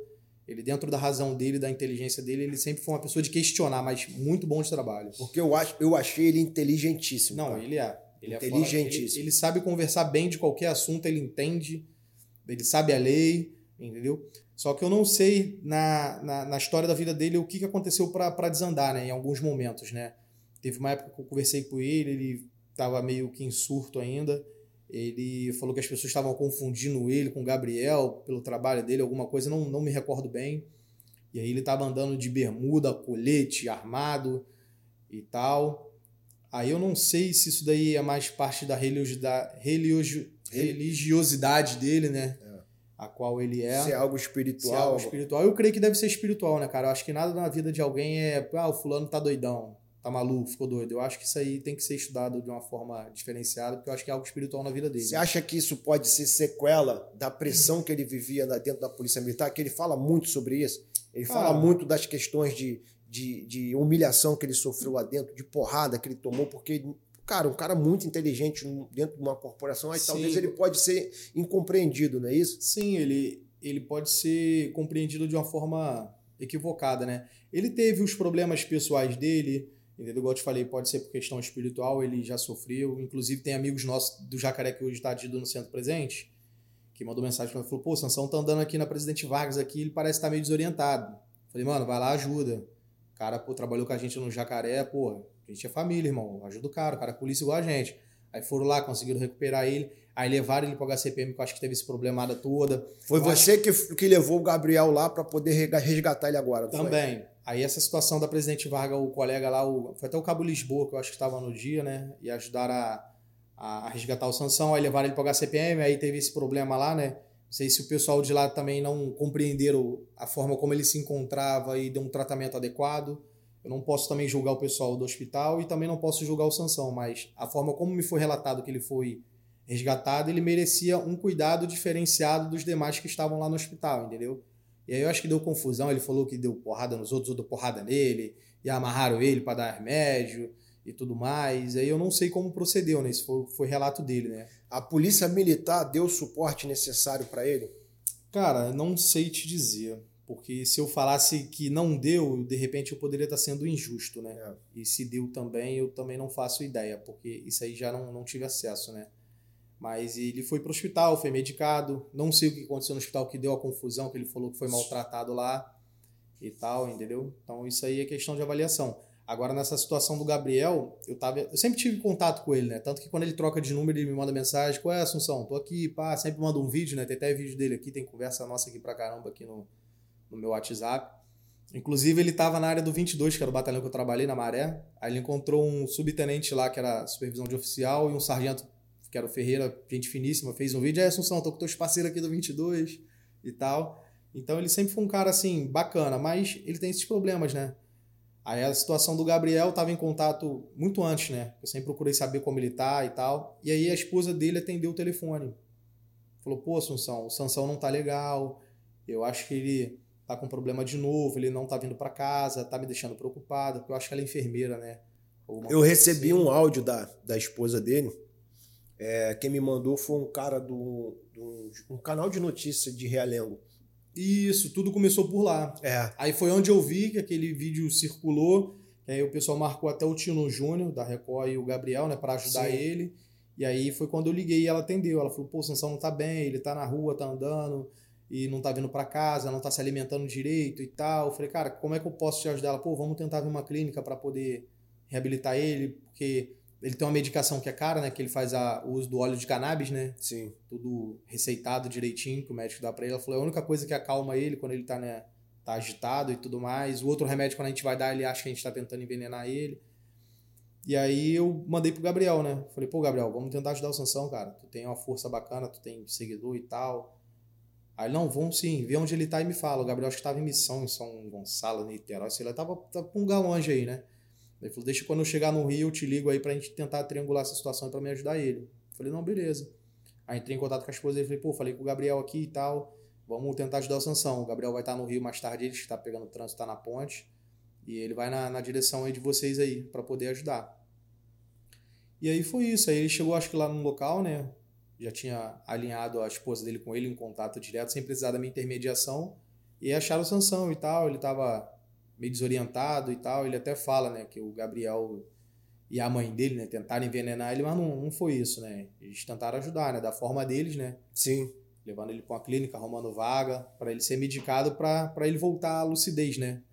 Ele, dentro da razão dele, da inteligência dele, ele sempre foi uma pessoa de questionar, mas muito bom de trabalho. Porque eu, acho, eu achei ele inteligentíssimo. Não, cara. ele é. Ele é inteligentíssimo. É ele, ele, sabe conversar bem de qualquer assunto, ele entende, ele sabe a lei, entendeu? Só que eu não sei, na, na, na história da vida dele, o que, que aconteceu para desandar, né? Em alguns momentos, né? Teve uma época que eu conversei com ele, ele estava meio que em surto ainda. Ele falou que as pessoas estavam confundindo ele com o Gabriel pelo trabalho dele, alguma coisa, não, não me recordo bem. E aí ele estava andando de bermuda, colete, armado e tal. Aí eu não sei se isso daí é mais parte da religiosidade, religiosidade dele, né? É. A qual ele é. Se é algo espiritual. Se é algo espiritual. Eu creio que deve ser espiritual, né, cara? Eu acho que nada na vida de alguém é, ah, o fulano tá doidão tá maluco, ficou doido. Eu acho que isso aí tem que ser estudado de uma forma diferenciada, porque eu acho que é algo espiritual na vida dele. Você acha que isso pode ser sequela da pressão que ele vivia dentro da Polícia Militar? Que ele fala muito sobre isso. Ele fala muito das questões de, de, de humilhação que ele sofreu lá dentro, de porrada que ele tomou, porque cara, um cara muito inteligente dentro de uma corporação, aí Sim. talvez ele pode ser incompreendido, não é isso? Sim, ele, ele pode ser compreendido de uma forma equivocada, né? Ele teve os problemas pessoais dele, Entendeu? Igual eu te falei, pode ser por questão espiritual, ele já sofreu. Inclusive, tem amigos nossos do Jacaré que hoje está adido no centro presente, que mandou mensagem para mim falou: pô, Sansão tá andando aqui na Presidente Vargas aqui, ele parece estar tá meio desorientado. Falei, mano, vai lá, ajuda. O cara, pô, trabalhou com a gente no Jacaré, pô, a gente é família, irmão. Ajuda o cara, o cara é polícia igual a gente. Aí foram lá, conseguiram recuperar ele. Aí levaram ele para o HCPM, que eu acho que teve esse problemada toda. Foi eu você acho... que, que levou o Gabriel lá para poder resgatar ele agora, Também. Foi? Aí essa situação da Presidente Varga, o colega lá, o, foi até o Cabo Lisboa, que eu acho que estava no dia, né? E ajudaram a, a resgatar o Sansão, aí levaram ele para o HCPM, aí teve esse problema lá, né? Não sei se o pessoal de lá também não compreenderam a forma como ele se encontrava e deu um tratamento adequado. Eu não posso também julgar o pessoal do hospital e também não posso julgar o Sansão, mas a forma como me foi relatado que ele foi resgatado, ele merecia um cuidado diferenciado dos demais que estavam lá no hospital, entendeu? E aí eu acho que deu confusão, ele falou que deu porrada nos outros, ou deu porrada nele, e amarraram ele para dar remédio e tudo mais. Aí eu não sei como procedeu, né? Isso foi, foi relato dele, né? A polícia militar deu o suporte necessário para ele? Cara, não sei te dizer. Porque se eu falasse que não deu, de repente eu poderia estar sendo injusto, né? É. E se deu também, eu também não faço ideia, porque isso aí já não, não tive acesso, né? Mas ele foi para o hospital, foi medicado. Não sei o que aconteceu no hospital que deu a confusão, que ele falou que foi maltratado lá e tal, entendeu? Então isso aí é questão de avaliação. Agora, nessa situação do Gabriel, eu tava. Eu sempre tive contato com ele, né? Tanto que quando ele troca de número, ele me manda mensagem: Qual é, Assunção? Tô aqui, pá. Sempre manda um vídeo, né? Tem até vídeo dele aqui, tem conversa nossa aqui pra caramba aqui no, no meu WhatsApp. Inclusive, ele tava na área do 22, que era o batalhão que eu trabalhei, na Maré. Aí ele encontrou um subtenente lá, que era supervisão de oficial, e um sargento que era o Ferreira, gente finíssima, fez um vídeo, aí Assunção, tô com teus parceiros aqui do 22 e tal. Então ele sempre foi um cara assim, bacana, mas ele tem esses problemas, né? Aí a situação do Gabriel tava em contato muito antes, né? Eu sempre procurei saber como ele tá e tal. E aí a esposa dele atendeu o telefone. Falou, pô, Assunção, o Sansão não tá legal, eu acho que ele tá com problema de novo, ele não tá vindo para casa, tá me deixando preocupado, porque eu acho que ela é enfermeira, né? Eu recebi assim. um áudio da, da esposa dele é, quem me mandou foi um cara do, do um canal de notícias de Realengo. Isso, tudo começou por lá. É. Aí foi onde eu vi que aquele vídeo circulou. Aí o pessoal marcou até o Tino Júnior, da Record, e o Gabriel, né, para ajudar Sim. ele. E aí foi quando eu liguei e ela atendeu. Ela falou: pô, o Sansão não tá bem, ele tá na rua, tá andando e não tá vindo para casa, não tá se alimentando direito e tal. Eu falei: cara, como é que eu posso te ajudar? Ela, pô, vamos tentar ver uma clínica para poder reabilitar ele, porque ele tem uma medicação que é cara, né? Que ele faz a, o uso do óleo de cannabis, né? Sim. Tudo receitado direitinho, que o médico dá pra ele. Ela falou, é a única coisa que acalma ele quando ele tá, né, tá agitado e tudo mais. O outro remédio, quando a gente vai dar, ele acha que a gente tá tentando envenenar ele. E aí eu mandei pro Gabriel, né? Falei, pô, Gabriel, vamos tentar ajudar o Sansão, cara. Tu tem uma força bacana, tu tem seguidor e tal. Aí, não, vamos sim, vê onde ele tá e me fala. O Gabriel acho que tava em missão em São Gonçalo, Niterói, sei lá, tava, tava um lugar longe aí, né? Ele falou, deixa quando eu chegar no Rio, eu te ligo aí pra gente tentar triangular essa situação para me ajudar ele. Eu falei, não, beleza. Aí entrei em contato com a esposa dele, falei, pô, falei com o Gabriel aqui e tal, vamos tentar ajudar o Sansão. O Gabriel vai estar no Rio mais tarde, ele está pegando o trânsito, está na ponte, e ele vai na, na direção aí de vocês aí, para poder ajudar. E aí foi isso, aí ele chegou acho que lá no local, né, já tinha alinhado a esposa dele com ele em contato direto, sem precisar da minha intermediação, e acharam o Sansão e tal, ele tava meio desorientado e tal. Ele até fala, né, que o Gabriel e a mãe dele, né, tentaram envenenar ele, mas não, não foi isso, né? Eles tentaram ajudar, né, da forma deles, né? Sim. Levando ele para uma clínica, arrumando vaga, para ele ser medicado para ele voltar à lucidez, né?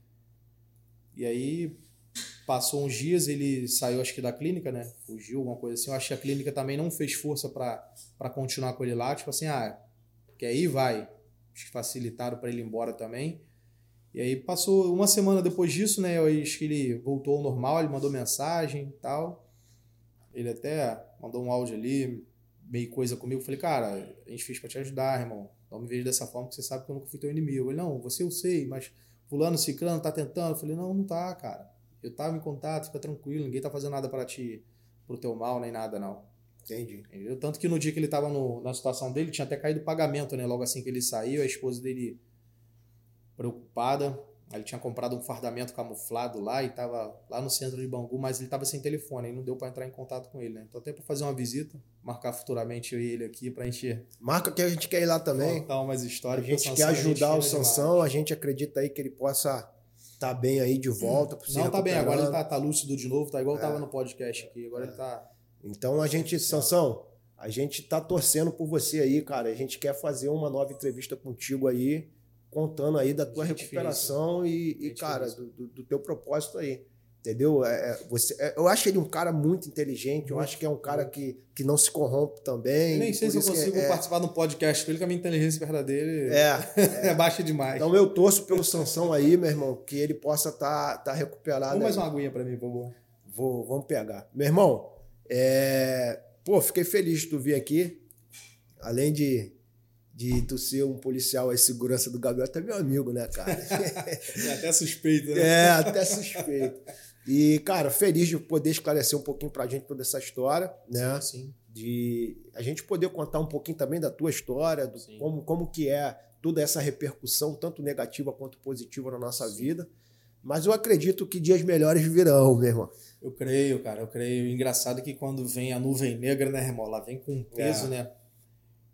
E aí Passou uns dias, ele saiu, acho que da clínica, né? Fugiu, alguma coisa assim. Eu acho que a clínica também não fez força para continuar com ele lá. Tipo assim, ah, quer ir? Vai. Acho que facilitaram para ele ir embora também. E aí passou uma semana depois disso, né? Eu acho que ele voltou ao normal, ele mandou mensagem e tal. Ele até mandou um áudio ali, meio coisa comigo. Falei, cara, a gente fez para te ajudar, irmão. Não me veja dessa forma que você sabe que eu nunca fui teu inimigo. Ele, não, você eu sei, mas fulano, ciclano, tá tentando. Eu falei, não, não tá, cara. Eu tava em contato, fica tranquilo, ninguém tá fazendo nada para ti, pro teu mal, nem nada, não. Entendi. Entendeu? Tanto que no dia que ele tava no, na situação dele, tinha até caído o pagamento, né? Logo assim que ele saiu, a esposa dele preocupada. Ele tinha comprado um fardamento camuflado lá e tava lá no centro de Bangu, mas ele tava sem telefone, aí não deu para entrar em contato com ele, né? Então até para fazer uma visita, marcar futuramente eu e ele aqui pra gente Marca que a gente quer ir lá também. Contar umas histórias. A gente quer ajudar o Sansão, a gente acredita aí que ele possa tá bem aí de volta. Não, tá bem, agora ele tá, tá lúcido de novo, tá igual é. tava no podcast aqui, agora é. ele tá. Então a gente, Sansão, a gente tá torcendo por você aí, cara. A gente quer fazer uma nova entrevista contigo aí, contando aí da tua gente recuperação e, e cara, do, do, teu propósito aí. Entendeu? É, é, você, é, eu acho ele um cara muito inteligente, eu acho que é um cara que, que não se corrompe também. Eu nem sei se eu consigo é, participar de um podcast com ele, que a minha inteligência verdadeira é, é, baixa demais. Então eu torço pelo Sansão aí, meu irmão, que ele possa estar tá, tá recuperado. Vamos mais uma aguinha para mim, por favor. Vou, vamos pegar. Meu irmão, é, pô, fiquei feliz de tu vir aqui. Além de, de tu ser um policial aí, segurança do Gabriel, tu é meu amigo, né, cara? é até suspeito, né? É, até suspeito. E, cara, feliz de poder esclarecer um pouquinho pra gente toda essa história, né? Sim, sim. De a gente poder contar um pouquinho também da tua história, do como, como que é toda essa repercussão, tanto negativa quanto positiva na nossa sim. vida. Mas eu acredito que dias melhores virão, meu irmão. Eu creio, cara, eu creio. Engraçado que quando vem a nuvem negra, né, irmão? Ela vem com peso, é. né?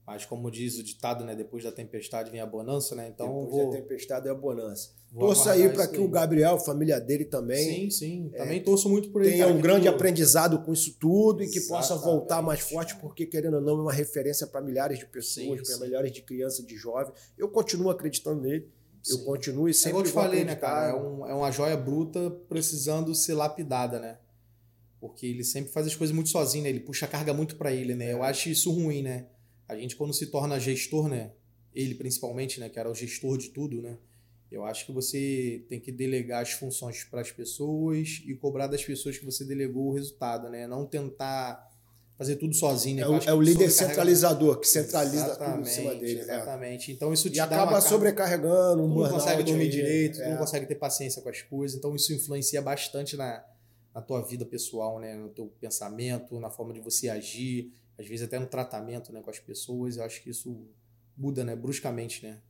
Mas como diz o ditado, né? Depois da tempestade vem a bonança, né? Então Depois vou... da tempestade é a bonança. Vou torço aí para que o Gabriel, família dele também. Sim, sim. É, também torço muito por ele. Tenha um grande aprendizado com isso tudo e que possa voltar mais forte, porque, querendo ou não, é uma referência para milhares de pessoas, para milhares de crianças, de jovens. Eu continuo acreditando nele. Sim. Eu continuo e sempre. É igual eu te falei, né, cara? É, um, é uma joia bruta precisando ser lapidada, né? Porque ele sempre faz as coisas muito sozinho, né? Ele puxa a carga muito para ele, né? Eu é. acho isso ruim, né? A gente quando se torna gestor, né? Ele principalmente, né? Que era o gestor de tudo, né? Eu acho que você tem que delegar as funções para as pessoas e cobrar das pessoas que você delegou o resultado, né? Não tentar fazer tudo sozinho. Né? É, o, é o líder centralizador que centraliza exatamente, tudo em cima dele. É. Exatamente. É. Então isso te e acaba sobrecarregando, um tu não consegue dormir aí, direito, é. tu não consegue ter paciência com as coisas. Então isso influencia bastante na, na tua vida pessoal, né? No teu pensamento, na forma de você agir às vezes até no tratamento né, com as pessoas, eu acho que isso muda né, bruscamente, né?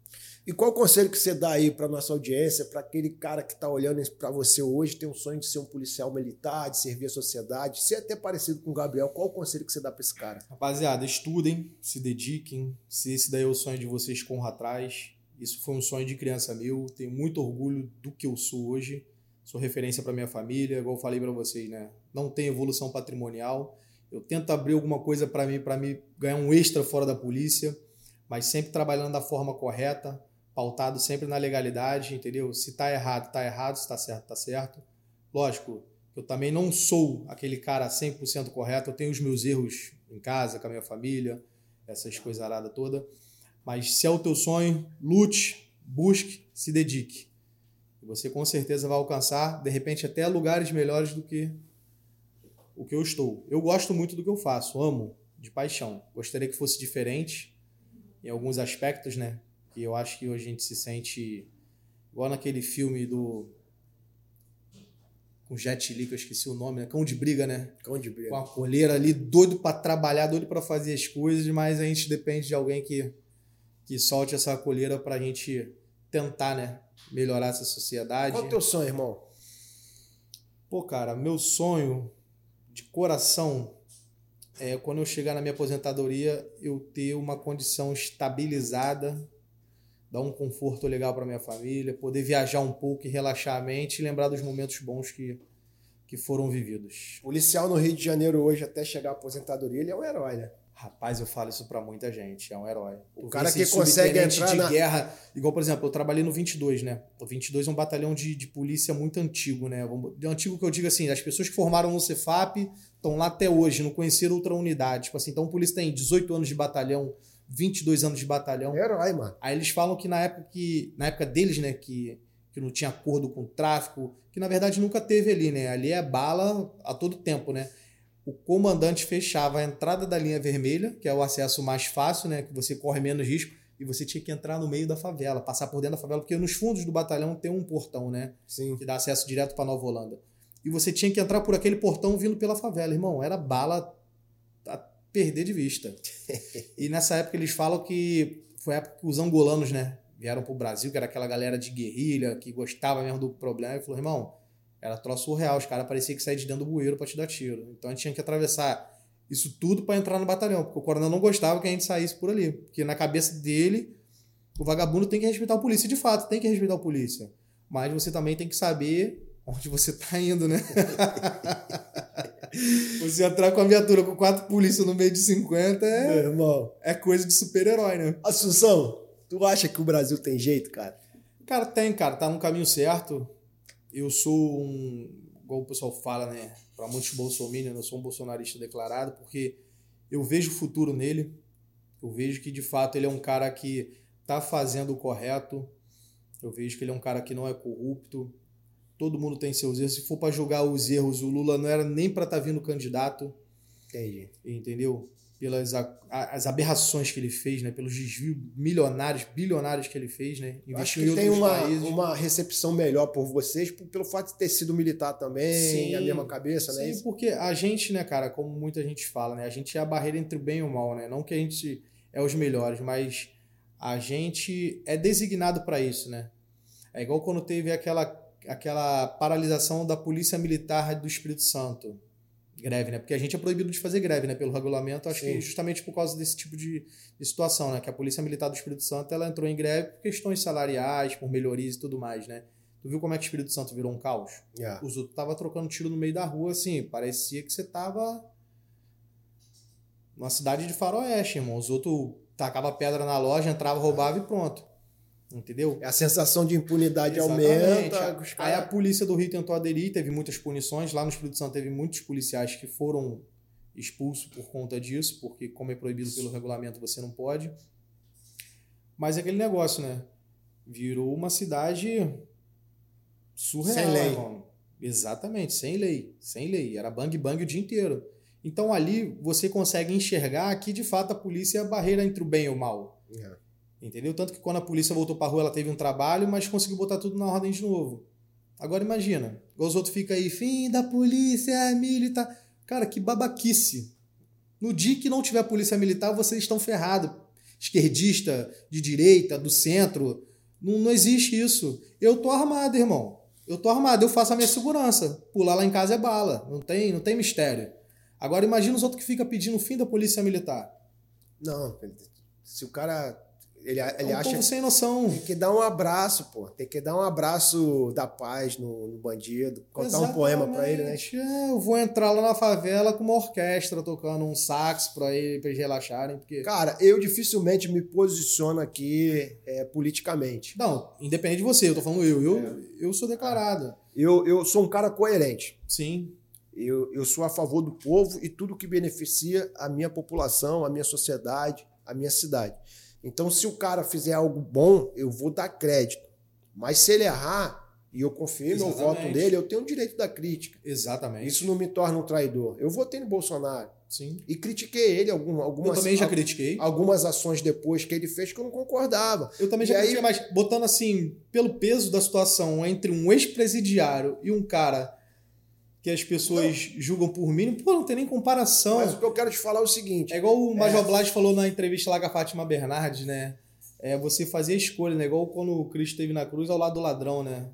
E qual o conselho que você dá aí para nossa audiência, para aquele cara que está olhando para você hoje, tem um sonho de ser um policial militar, de servir a sociedade, ser até parecido com o Gabriel, qual o conselho que você dá para esse cara? Rapaziada, estudem, se dediquem, se esse daí é o sonho de vocês, corram atrás. Isso foi um sonho de criança meu, tenho muito orgulho do que eu sou hoje, sou referência para minha família, igual eu falei para vocês, né? Não tem evolução patrimonial, eu tento abrir alguma coisa para mim, para me ganhar um extra fora da polícia, mas sempre trabalhando da forma correta, pautado sempre na legalidade, entendeu? Se tá errado, tá errado, se tá certo, tá certo. Lógico, eu também não sou aquele cara 100% correto, eu tenho os meus erros em casa, com a minha família, essas coisas aradas toda. Mas se é o teu sonho, lute, busque, se dedique. Você com certeza vai alcançar, de repente, até lugares melhores do que o que eu estou. Eu gosto muito do que eu faço, amo de paixão. Gostaria que fosse diferente em alguns aspectos, né? Que eu acho que hoje a gente se sente igual naquele filme do com Jet Li, que eu esqueci o nome, né? Cão de briga, né? Cão de briga. Com a coleira ali, doido para trabalhar, doido para fazer as coisas, mas a gente depende de alguém que, que solte essa coleira pra gente tentar, né? Melhorar essa sociedade. Qual é o teu sonho, irmão? Pô, cara, meu sonho de coração, é, quando eu chegar na minha aposentadoria, eu ter uma condição estabilizada, dar um conforto legal para minha família, poder viajar um pouco e relaxar a mente e lembrar dos momentos bons que, que foram vividos. Policial no Rio de Janeiro hoje, até chegar à aposentadoria, ele é um herói, né? Rapaz, eu falo isso para muita gente, é um herói. O cara que consegue entrar de na... guerra, igual por exemplo, eu trabalhei no 22, né? O 22 é um batalhão de, de polícia muito antigo, né? De antigo que eu digo assim, as pessoas que formaram no Cefap estão lá até hoje, não conheceram outra unidade. Tipo assim, então o polícia tem 18 anos de batalhão, 22 anos de batalhão. É herói, mano. Aí eles falam que na época que na época deles, né, que que não tinha acordo com o tráfico, que na verdade nunca teve ali, né? Ali é bala a todo tempo, né? O comandante fechava a entrada da linha vermelha, que é o acesso mais fácil, né, que você corre menos risco, e você tinha que entrar no meio da favela, passar por dentro da favela, porque nos fundos do batalhão tem um portão, né, Sim. que dá acesso direto para Nova Holanda. E você tinha que entrar por aquele portão vindo pela favela, irmão, era bala a perder de vista. e nessa época eles falam que foi a época que os angolanos, né, vieram pro Brasil, que era aquela galera de guerrilha que gostava mesmo do problema, e falou: "Irmão, era troço surreal. Os caras pareciam que saíam de dentro do bueiro para te dar tiro. Então a gente tinha que atravessar isso tudo para entrar no batalhão, porque o coronel não gostava que a gente saísse por ali. Porque na cabeça dele, o vagabundo tem que respeitar o polícia. De fato, tem que respeitar o polícia. Mas você também tem que saber onde você tá indo, né? você entrar com a viatura com quatro polícias no meio de 50 é, Meu irmão. é coisa de super-herói, né? Assunção, tu acha que o Brasil tem jeito, cara? Cara, tem, cara. Tá no caminho certo eu sou um, igual o pessoal fala, né? Para muitos bolsominions, eu sou um bolsonarista declarado, porque eu vejo o futuro nele. Eu vejo que de fato ele é um cara que tá fazendo o correto. Eu vejo que ele é um cara que não é corrupto. Todo mundo tem seus erros. Se for para julgar os erros, o Lula não era nem para estar tá vindo candidato. Entendi. Entendeu? Pelas as aberrações que ele fez, né? pelos desvios milionários, bilionários que ele fez, né? Investiu Acho que tem uma, países. uma recepção melhor por vocês, pelo fato de ter sido militar também, sim, a mesma cabeça, né? Sim, porque a gente, né, cara, como muita gente fala, né? A gente é a barreira entre o bem e o mal, né? Não que a gente é os melhores, mas a gente é designado para isso, né? É igual quando teve aquela, aquela paralisação da Polícia Militar do Espírito Santo greve, né? Porque a gente é proibido de fazer greve, né? Pelo regulamento, acho Sim. que justamente por causa desse tipo de, de, situação, né? Que a Polícia Militar do Espírito Santo ela entrou em greve por questões salariais, por melhorias e tudo mais, né? Tu viu como é que o Espírito Santo virou um caos? Yeah. Os outros tava trocando tiro no meio da rua, assim, parecia que você tava numa cidade de faroeste, irmão. Os outros tacava pedra na loja, entrava, roubava e pronto. Entendeu? É a sensação de impunidade Exatamente. aumenta. Aí a polícia do Rio tentou aderir, teve muitas punições. Lá no Espírito Santo teve muitos policiais que foram expulsos por conta disso, porque como é proibido pelo regulamento, você não pode. Mas é aquele negócio, né? Virou uma cidade surreal. Sem lei. Mano. Exatamente, sem lei. Sem lei. Era bang bang o dia inteiro. Então ali você consegue enxergar que de fato a polícia é a barreira entre o bem e o mal. É. Entendeu? Tanto que quando a polícia voltou pra rua, ela teve um trabalho, mas conseguiu botar tudo na ordem de novo. Agora imagina, os outros ficam aí, fim da polícia militar. Cara, que babaquice. No dia que não tiver polícia militar, vocês estão ferrados. Esquerdista, de direita, do centro. Não, não existe isso. Eu tô armado, irmão. Eu tô armado, eu faço a minha segurança. Pular lá em casa é bala. Não tem, não tem mistério. Agora imagina os outros que ficam pedindo o fim da polícia militar. Não, se o cara ele, ele é um acha povo sem noção. Tem que dar um abraço, pô. Tem que dar um abraço da paz no, no bandido. Contar Exatamente. um poema pra ele, né? É, eu vou entrar lá na favela com uma orquestra tocando um sax pra, ele, pra eles relaxarem. Porque... Cara, eu dificilmente me posiciono aqui é, politicamente. Não, independente de você, eu tô falando eu. Eu, é. eu sou declarado. Eu, eu sou um cara coerente. Sim. Eu, eu sou a favor do povo e tudo que beneficia a minha população, a minha sociedade, a minha cidade. Então, se o cara fizer algo bom, eu vou dar crédito. Mas se ele errar, e eu confio no voto dele, eu tenho o direito da crítica. Exatamente. Isso não me torna um traidor. Eu votei no Bolsonaro. Sim. E critiquei ele algum, algumas Eu também já critiquei. Algumas ações depois que ele fez que eu não concordava. Eu também já e critiquei, aí... mas botando assim, pelo peso da situação entre um ex-presidiário e um cara que as pessoas não. julgam por mim, pô, não tem nem comparação. Mas o que eu quero te falar é o seguinte. É igual o Major é... Blas falou na entrevista lá com a Fátima Bernardes, né? É você fazer a escolha, né? Igual quando o Cristo esteve na cruz ao lado do ladrão, né?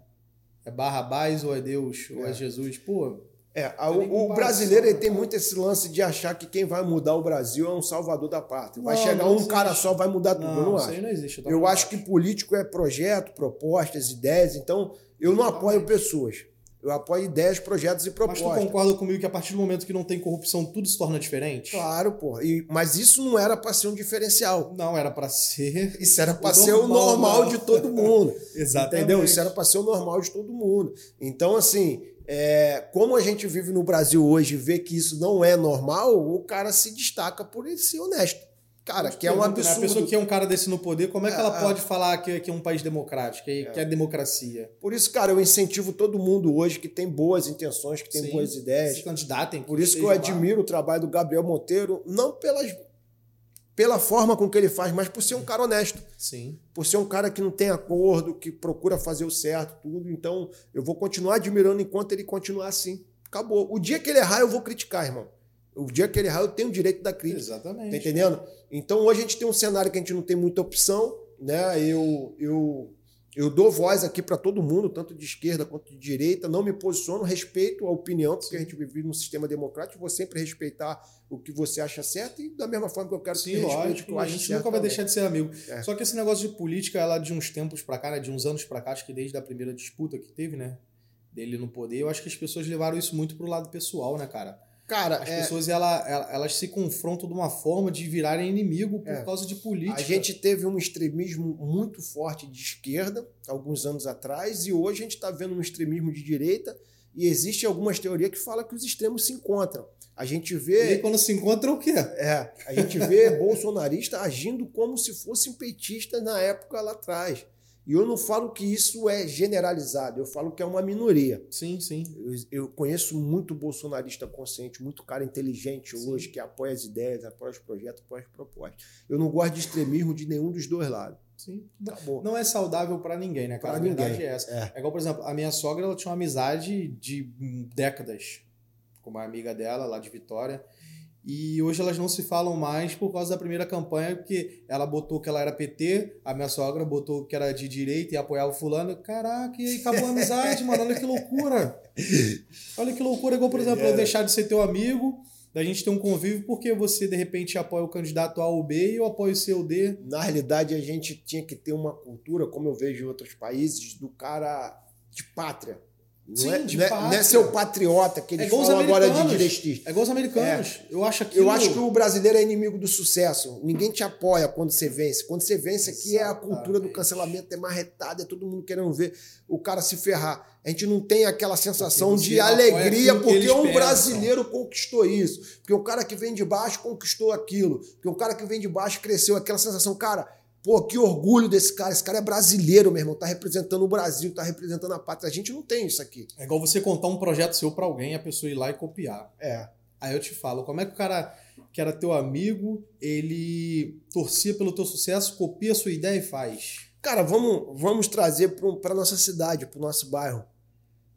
É Barrabás ou é Deus, é. ou é Jesus. Pô. É, a, o, o brasileiro ele tem muito esse lance de achar que quem vai mudar o Brasil é um salvador da pátria. Vai não, chegar não um cara só, vai mudar tudo. Não, eu não acho. não existe. Eu, eu acho que político é projeto, propostas, ideias. Então, eu não apoio pessoas Eu apoio ideias, projetos e propostas. Mas tu concorda comigo que a partir do momento que não tem corrupção, tudo se torna diferente? Claro, pô. E, mas isso não era para ser um diferencial. Não, era para ser. Isso era para ser o normal de todo mundo. Exatamente. Entendeu? Isso era para ser o normal de todo mundo. Então, assim, é, como a gente vive no Brasil hoje e vê que isso não é normal, o cara se destaca por ele ser honesto. Cara, que é um absurdo. Né? A pessoa que é um cara desse no poder, como é que é, ela é. pode falar que, que é um país democrático, que é, que é democracia? Por isso, cara, eu incentivo todo mundo hoje que tem boas intenções, que tem Sim, boas ideias. Se candidatem. Por isso que eu admiro lá. o trabalho do Gabriel Monteiro, não pelas, pela forma com que ele faz, mas por ser um cara honesto. Sim. Por ser um cara que não tem acordo, que procura fazer o certo, tudo. Então, eu vou continuar admirando enquanto ele continuar assim. Acabou. O dia que ele errar, eu vou criticar, irmão. O dia que ele errar, eu tenho o direito da crítica. Exatamente. Tá entendendo? Então hoje a gente tem um cenário que a gente não tem muita opção, né? Eu, eu, eu dou voz aqui para todo mundo, tanto de esquerda quanto de direita, não me posiciono, respeito a opinião, porque Sim. a gente vive num sistema democrático, vou sempre respeitar o que você acha certo e da mesma forma que eu quero Sim, que lógico, que eu a gente nunca vai deixar de ser amigo. É. Só que esse negócio de política, ela de uns tempos para cá, né, de uns anos para cá, acho que desde a primeira disputa que teve, né, dele no poder, eu acho que as pessoas levaram isso muito pro lado pessoal, né, cara? Cara, as é... pessoas ela, elas se confrontam de uma forma de virarem inimigo por é. causa de política. A gente teve um extremismo muito forte de esquerda alguns anos atrás e hoje a gente está vendo um extremismo de direita e existe algumas teorias que falam que os extremos se encontram. A gente vê. E quando se encontram, o quê? É. A gente vê bolsonarista agindo como se fossem petistas na época lá atrás. E eu não falo que isso é generalizado, eu falo que é uma minoria. Sim, sim. Eu, eu conheço muito bolsonarista consciente, muito cara inteligente sim. hoje, que apoia as ideias, apoia os projetos, apoia as propostas. Eu não gosto de extremismo de nenhum dos dois lados. Sim, Acabou. Não é saudável para ninguém, né, cara? Pra a ninguém. verdade é essa. É. é igual, por exemplo, a minha sogra ela tinha uma amizade de décadas com uma amiga dela lá de Vitória. E hoje elas não se falam mais por causa da primeira campanha, porque ela botou que ela era PT, a minha sogra botou que era de direita e apoiava o fulano. Caraca, e aí acabou a amizade, mano. Olha que loucura. Olha que loucura. Igual, por exemplo, eu deixar de ser teu amigo, da gente ter um convívio, porque você de repente apoia o candidato A ou B e eu apoio o C ou D. Na realidade, a gente tinha que ter uma cultura, como eu vejo em outros países, do cara de pátria. Não, Sim, é, não, é, é seu patriota que eles é falam agora de direitista. É igual os americanos. É. Eu, acho aquilo... eu acho que o brasileiro é inimigo do sucesso. Ninguém te apoia quando você vence. Quando você vence aqui é a cultura do cancelamento, é marretada, é todo mundo querendo ver o cara se ferrar. A gente não tem aquela sensação de alegria porque um pensam. brasileiro conquistou isso. Porque o cara que vem de baixo conquistou aquilo. Porque o cara que vem de baixo cresceu. Aquela sensação, cara Pô, que orgulho desse cara. Esse cara é brasileiro, meu irmão. Tá representando o Brasil, tá representando a pátria. A gente não tem isso aqui. É igual você contar um projeto seu para alguém, a pessoa ir lá e copiar. É. Aí eu te falo, como é que o cara que era teu amigo, ele torcia pelo teu sucesso, copia a sua ideia e faz? Cara, vamos, vamos trazer para nossa cidade, para o nosso bairro.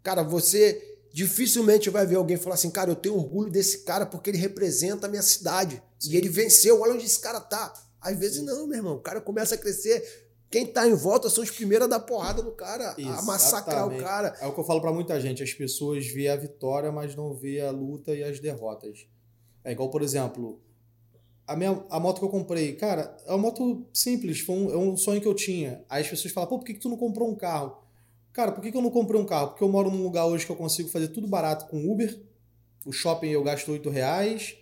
Cara, você dificilmente vai ver alguém falar assim, cara, eu tenho orgulho desse cara porque ele representa a minha cidade. Sim. E ele venceu, olha onde esse cara tá. Às vezes não, meu irmão. O cara começa a crescer. Quem tá em volta são os primeiros a dar porrada no cara, Exatamente. a massacrar o cara. É o que eu falo para muita gente. As pessoas vê a vitória, mas não vê a luta e as derrotas. É igual, por exemplo, a, minha, a moto que eu comprei. Cara, é uma moto simples. Foi um, é um sonho que eu tinha. Aí as pessoas falam, pô, por que, que tu não comprou um carro? Cara, por que, que eu não comprei um carro? Porque eu moro num lugar hoje que eu consigo fazer tudo barato com Uber. O shopping eu gasto 8 reais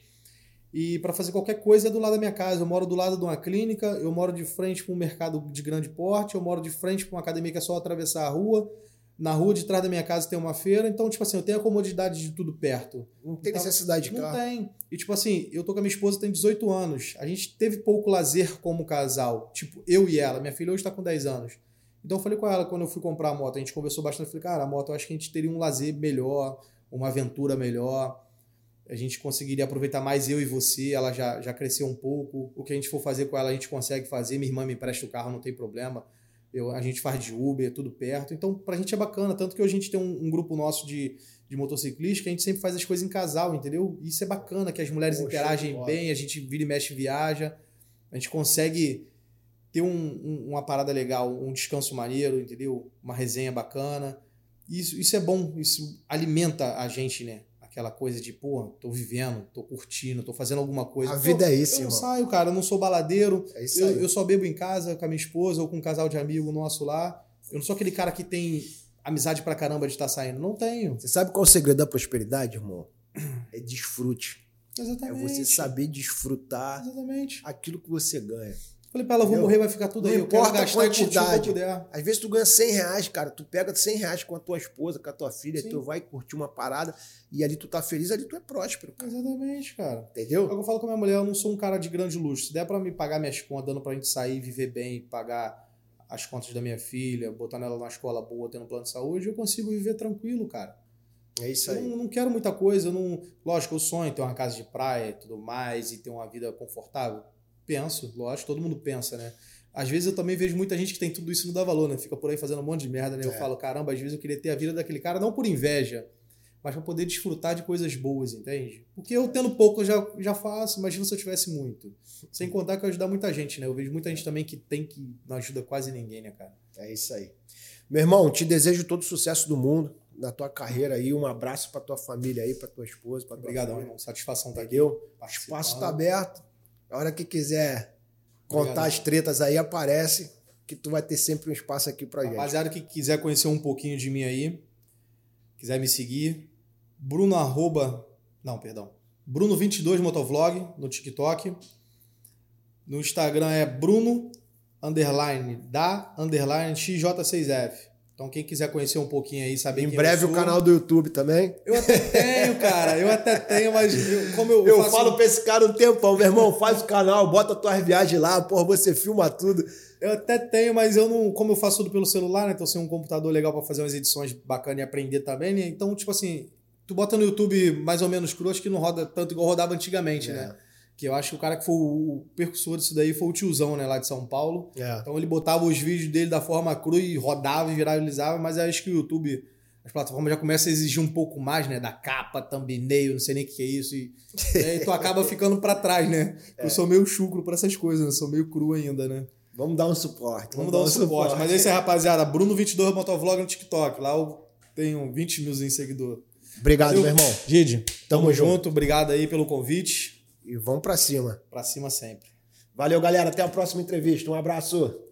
e para fazer qualquer coisa é do lado da minha casa. Eu moro do lado de uma clínica, eu moro de frente para um mercado de grande porte, eu moro de frente para uma academia que é só atravessar a rua. Na rua de trás da minha casa tem uma feira, então, tipo assim, eu tenho a comodidade de tudo perto. Não tem então, necessidade de não carro. Não tem. E, tipo assim, eu tô com a minha esposa, tem 18 anos. A gente teve pouco lazer como casal. Tipo, eu e ela. Minha filha hoje tá com 10 anos. Então, eu falei com ela quando eu fui comprar a moto. A gente conversou bastante. Eu falei, cara, a moto, eu acho que a gente teria um lazer melhor, uma aventura melhor a gente conseguiria aproveitar mais eu e você, ela já, já cresceu um pouco. O que a gente for fazer com ela, a gente consegue fazer. Minha irmã me empresta o carro, não tem problema. Eu, a gente faz de Uber, tudo perto. Então, pra gente é bacana. Tanto que hoje a gente tem um, um grupo nosso de, de motociclistas que a gente sempre faz as coisas em casal, entendeu? Isso é bacana, que as mulheres Poxa, interagem bem, a gente vira e mexe viaja. A gente consegue ter um, um, uma parada legal, um descanso maneiro, entendeu? Uma resenha bacana. Isso, isso é bom, isso alimenta a gente, né? Aquela coisa de, pô, tô vivendo, tô curtindo, tô fazendo alguma coisa. A vida pô, é isso, Eu não saio, cara, eu não sou baladeiro. É eu, eu só bebo em casa com a minha esposa ou com um casal de amigo nosso lá. Eu não sou aquele cara que tem amizade pra caramba de estar saindo. Não tenho. Você sabe qual é o segredo da prosperidade, irmão? É desfrute. Exatamente. É você saber desfrutar Exatamente. aquilo que você ganha. Falei pra ela, vou morrer, vai ficar tudo Não aí. Eu quero importa a eu quantidade. Às vezes tu ganha 100 reais, cara. Tu pega 100 reais com a tua esposa, com a tua filha, Sim. tu vai curtir uma parada e ali tu tá feliz, ali tu é próspero, cara. Exatamente, cara. É o Entendeu? que eu falo com a minha mulher, eu não sou um cara de grande luxo. Se der pra me pagar minhas contas, dando pra gente sair, viver bem, pagar as contas da minha filha, botar ela numa escola boa, tendo plano de saúde, eu consigo viver tranquilo, cara. É isso Eu aí. não, não quero muita coisa, eu não. Lógico, eu sonho ter uma casa de praia e tudo mais, e ter uma vida confortável. Penso, lógico, todo mundo pensa, né? Às vezes eu também vejo muita gente que tem tudo isso e não dá valor, né? Fica por aí fazendo um monte de merda, né? Eu É. falo, caramba, às vezes eu queria ter a vida daquele cara, não por inveja, mas pra poder desfrutar de coisas boas, entende? Porque eu tendo pouco eu já, já faço, imagina se eu tivesse muito. Sem contar que eu ajudar muita gente, né? Eu vejo muita gente também que tem que não ajuda quase ninguém, né, cara? É isso aí. Meu irmão, te desejo todo o sucesso do mundo na tua carreira aí. Um abraço pra tua família aí, pra tua esposa, pra tua Obrigadão, família. irmão. Satisfação estar aqui. O espaço tá aberto. A hora que quiser contar Obrigadão. as tretas aí, aparece, que tu vai ter sempre um espaço aqui pra gente. Rapaziada que quiser conhecer um pouquinho de mim aí, quiser me seguir, Bruno arroba, não, perdão, Bruno22 Motovlog no TikTok. No Instagram é Bruno underline da underline XJ6F. Então quem quiser conhecer um pouquinho aí, saber Em breve o canal do YouTube também. Eu até tenho, cara, eu até tenho, mas eu- como eu, Eu falo pra esse cara um tempão, meu irmão, faz o canal, bota tuas viagens lá, porra, você filma tudo. Eu até tenho, mas eu não. Como eu faço tudo pelo celular, né? Então sem um computador legal pra fazer umas edições bacanas e aprender também, né? Então, tipo assim, tu bota no YouTube mais ou menos cru, acho que não roda tanto igual rodava antigamente, É. né? Que eu acho que o cara que foi o percussor disso daí foi o tiozão, né, lá de São Paulo. É. Então ele botava os vídeos dele da forma cru e rodava e viralizava, mas eu acho que o YouTube, as plataformas já começam a exigir um pouco mais, né? Da capa, thumbnail, não sei nem o que é isso. E, e aí tu acaba ficando pra trás, né? É. Eu sou meio chucro pra essas coisas, né? Sou meio cru ainda, né? Vamos dar um suporte. Vamos dar um suporte. Mas é isso aí, rapaziada. Bruno22 Motovlog no TikTok. Lá eu tenho 20 mil em seguidor. Obrigado, Valeu. meu irmão. Gide, Tamo tamo, junto. junto. Obrigado aí pelo convite. E vamos pra cima. Pra cima sempre. Valeu, galera. Até a próxima entrevista. Um abraço.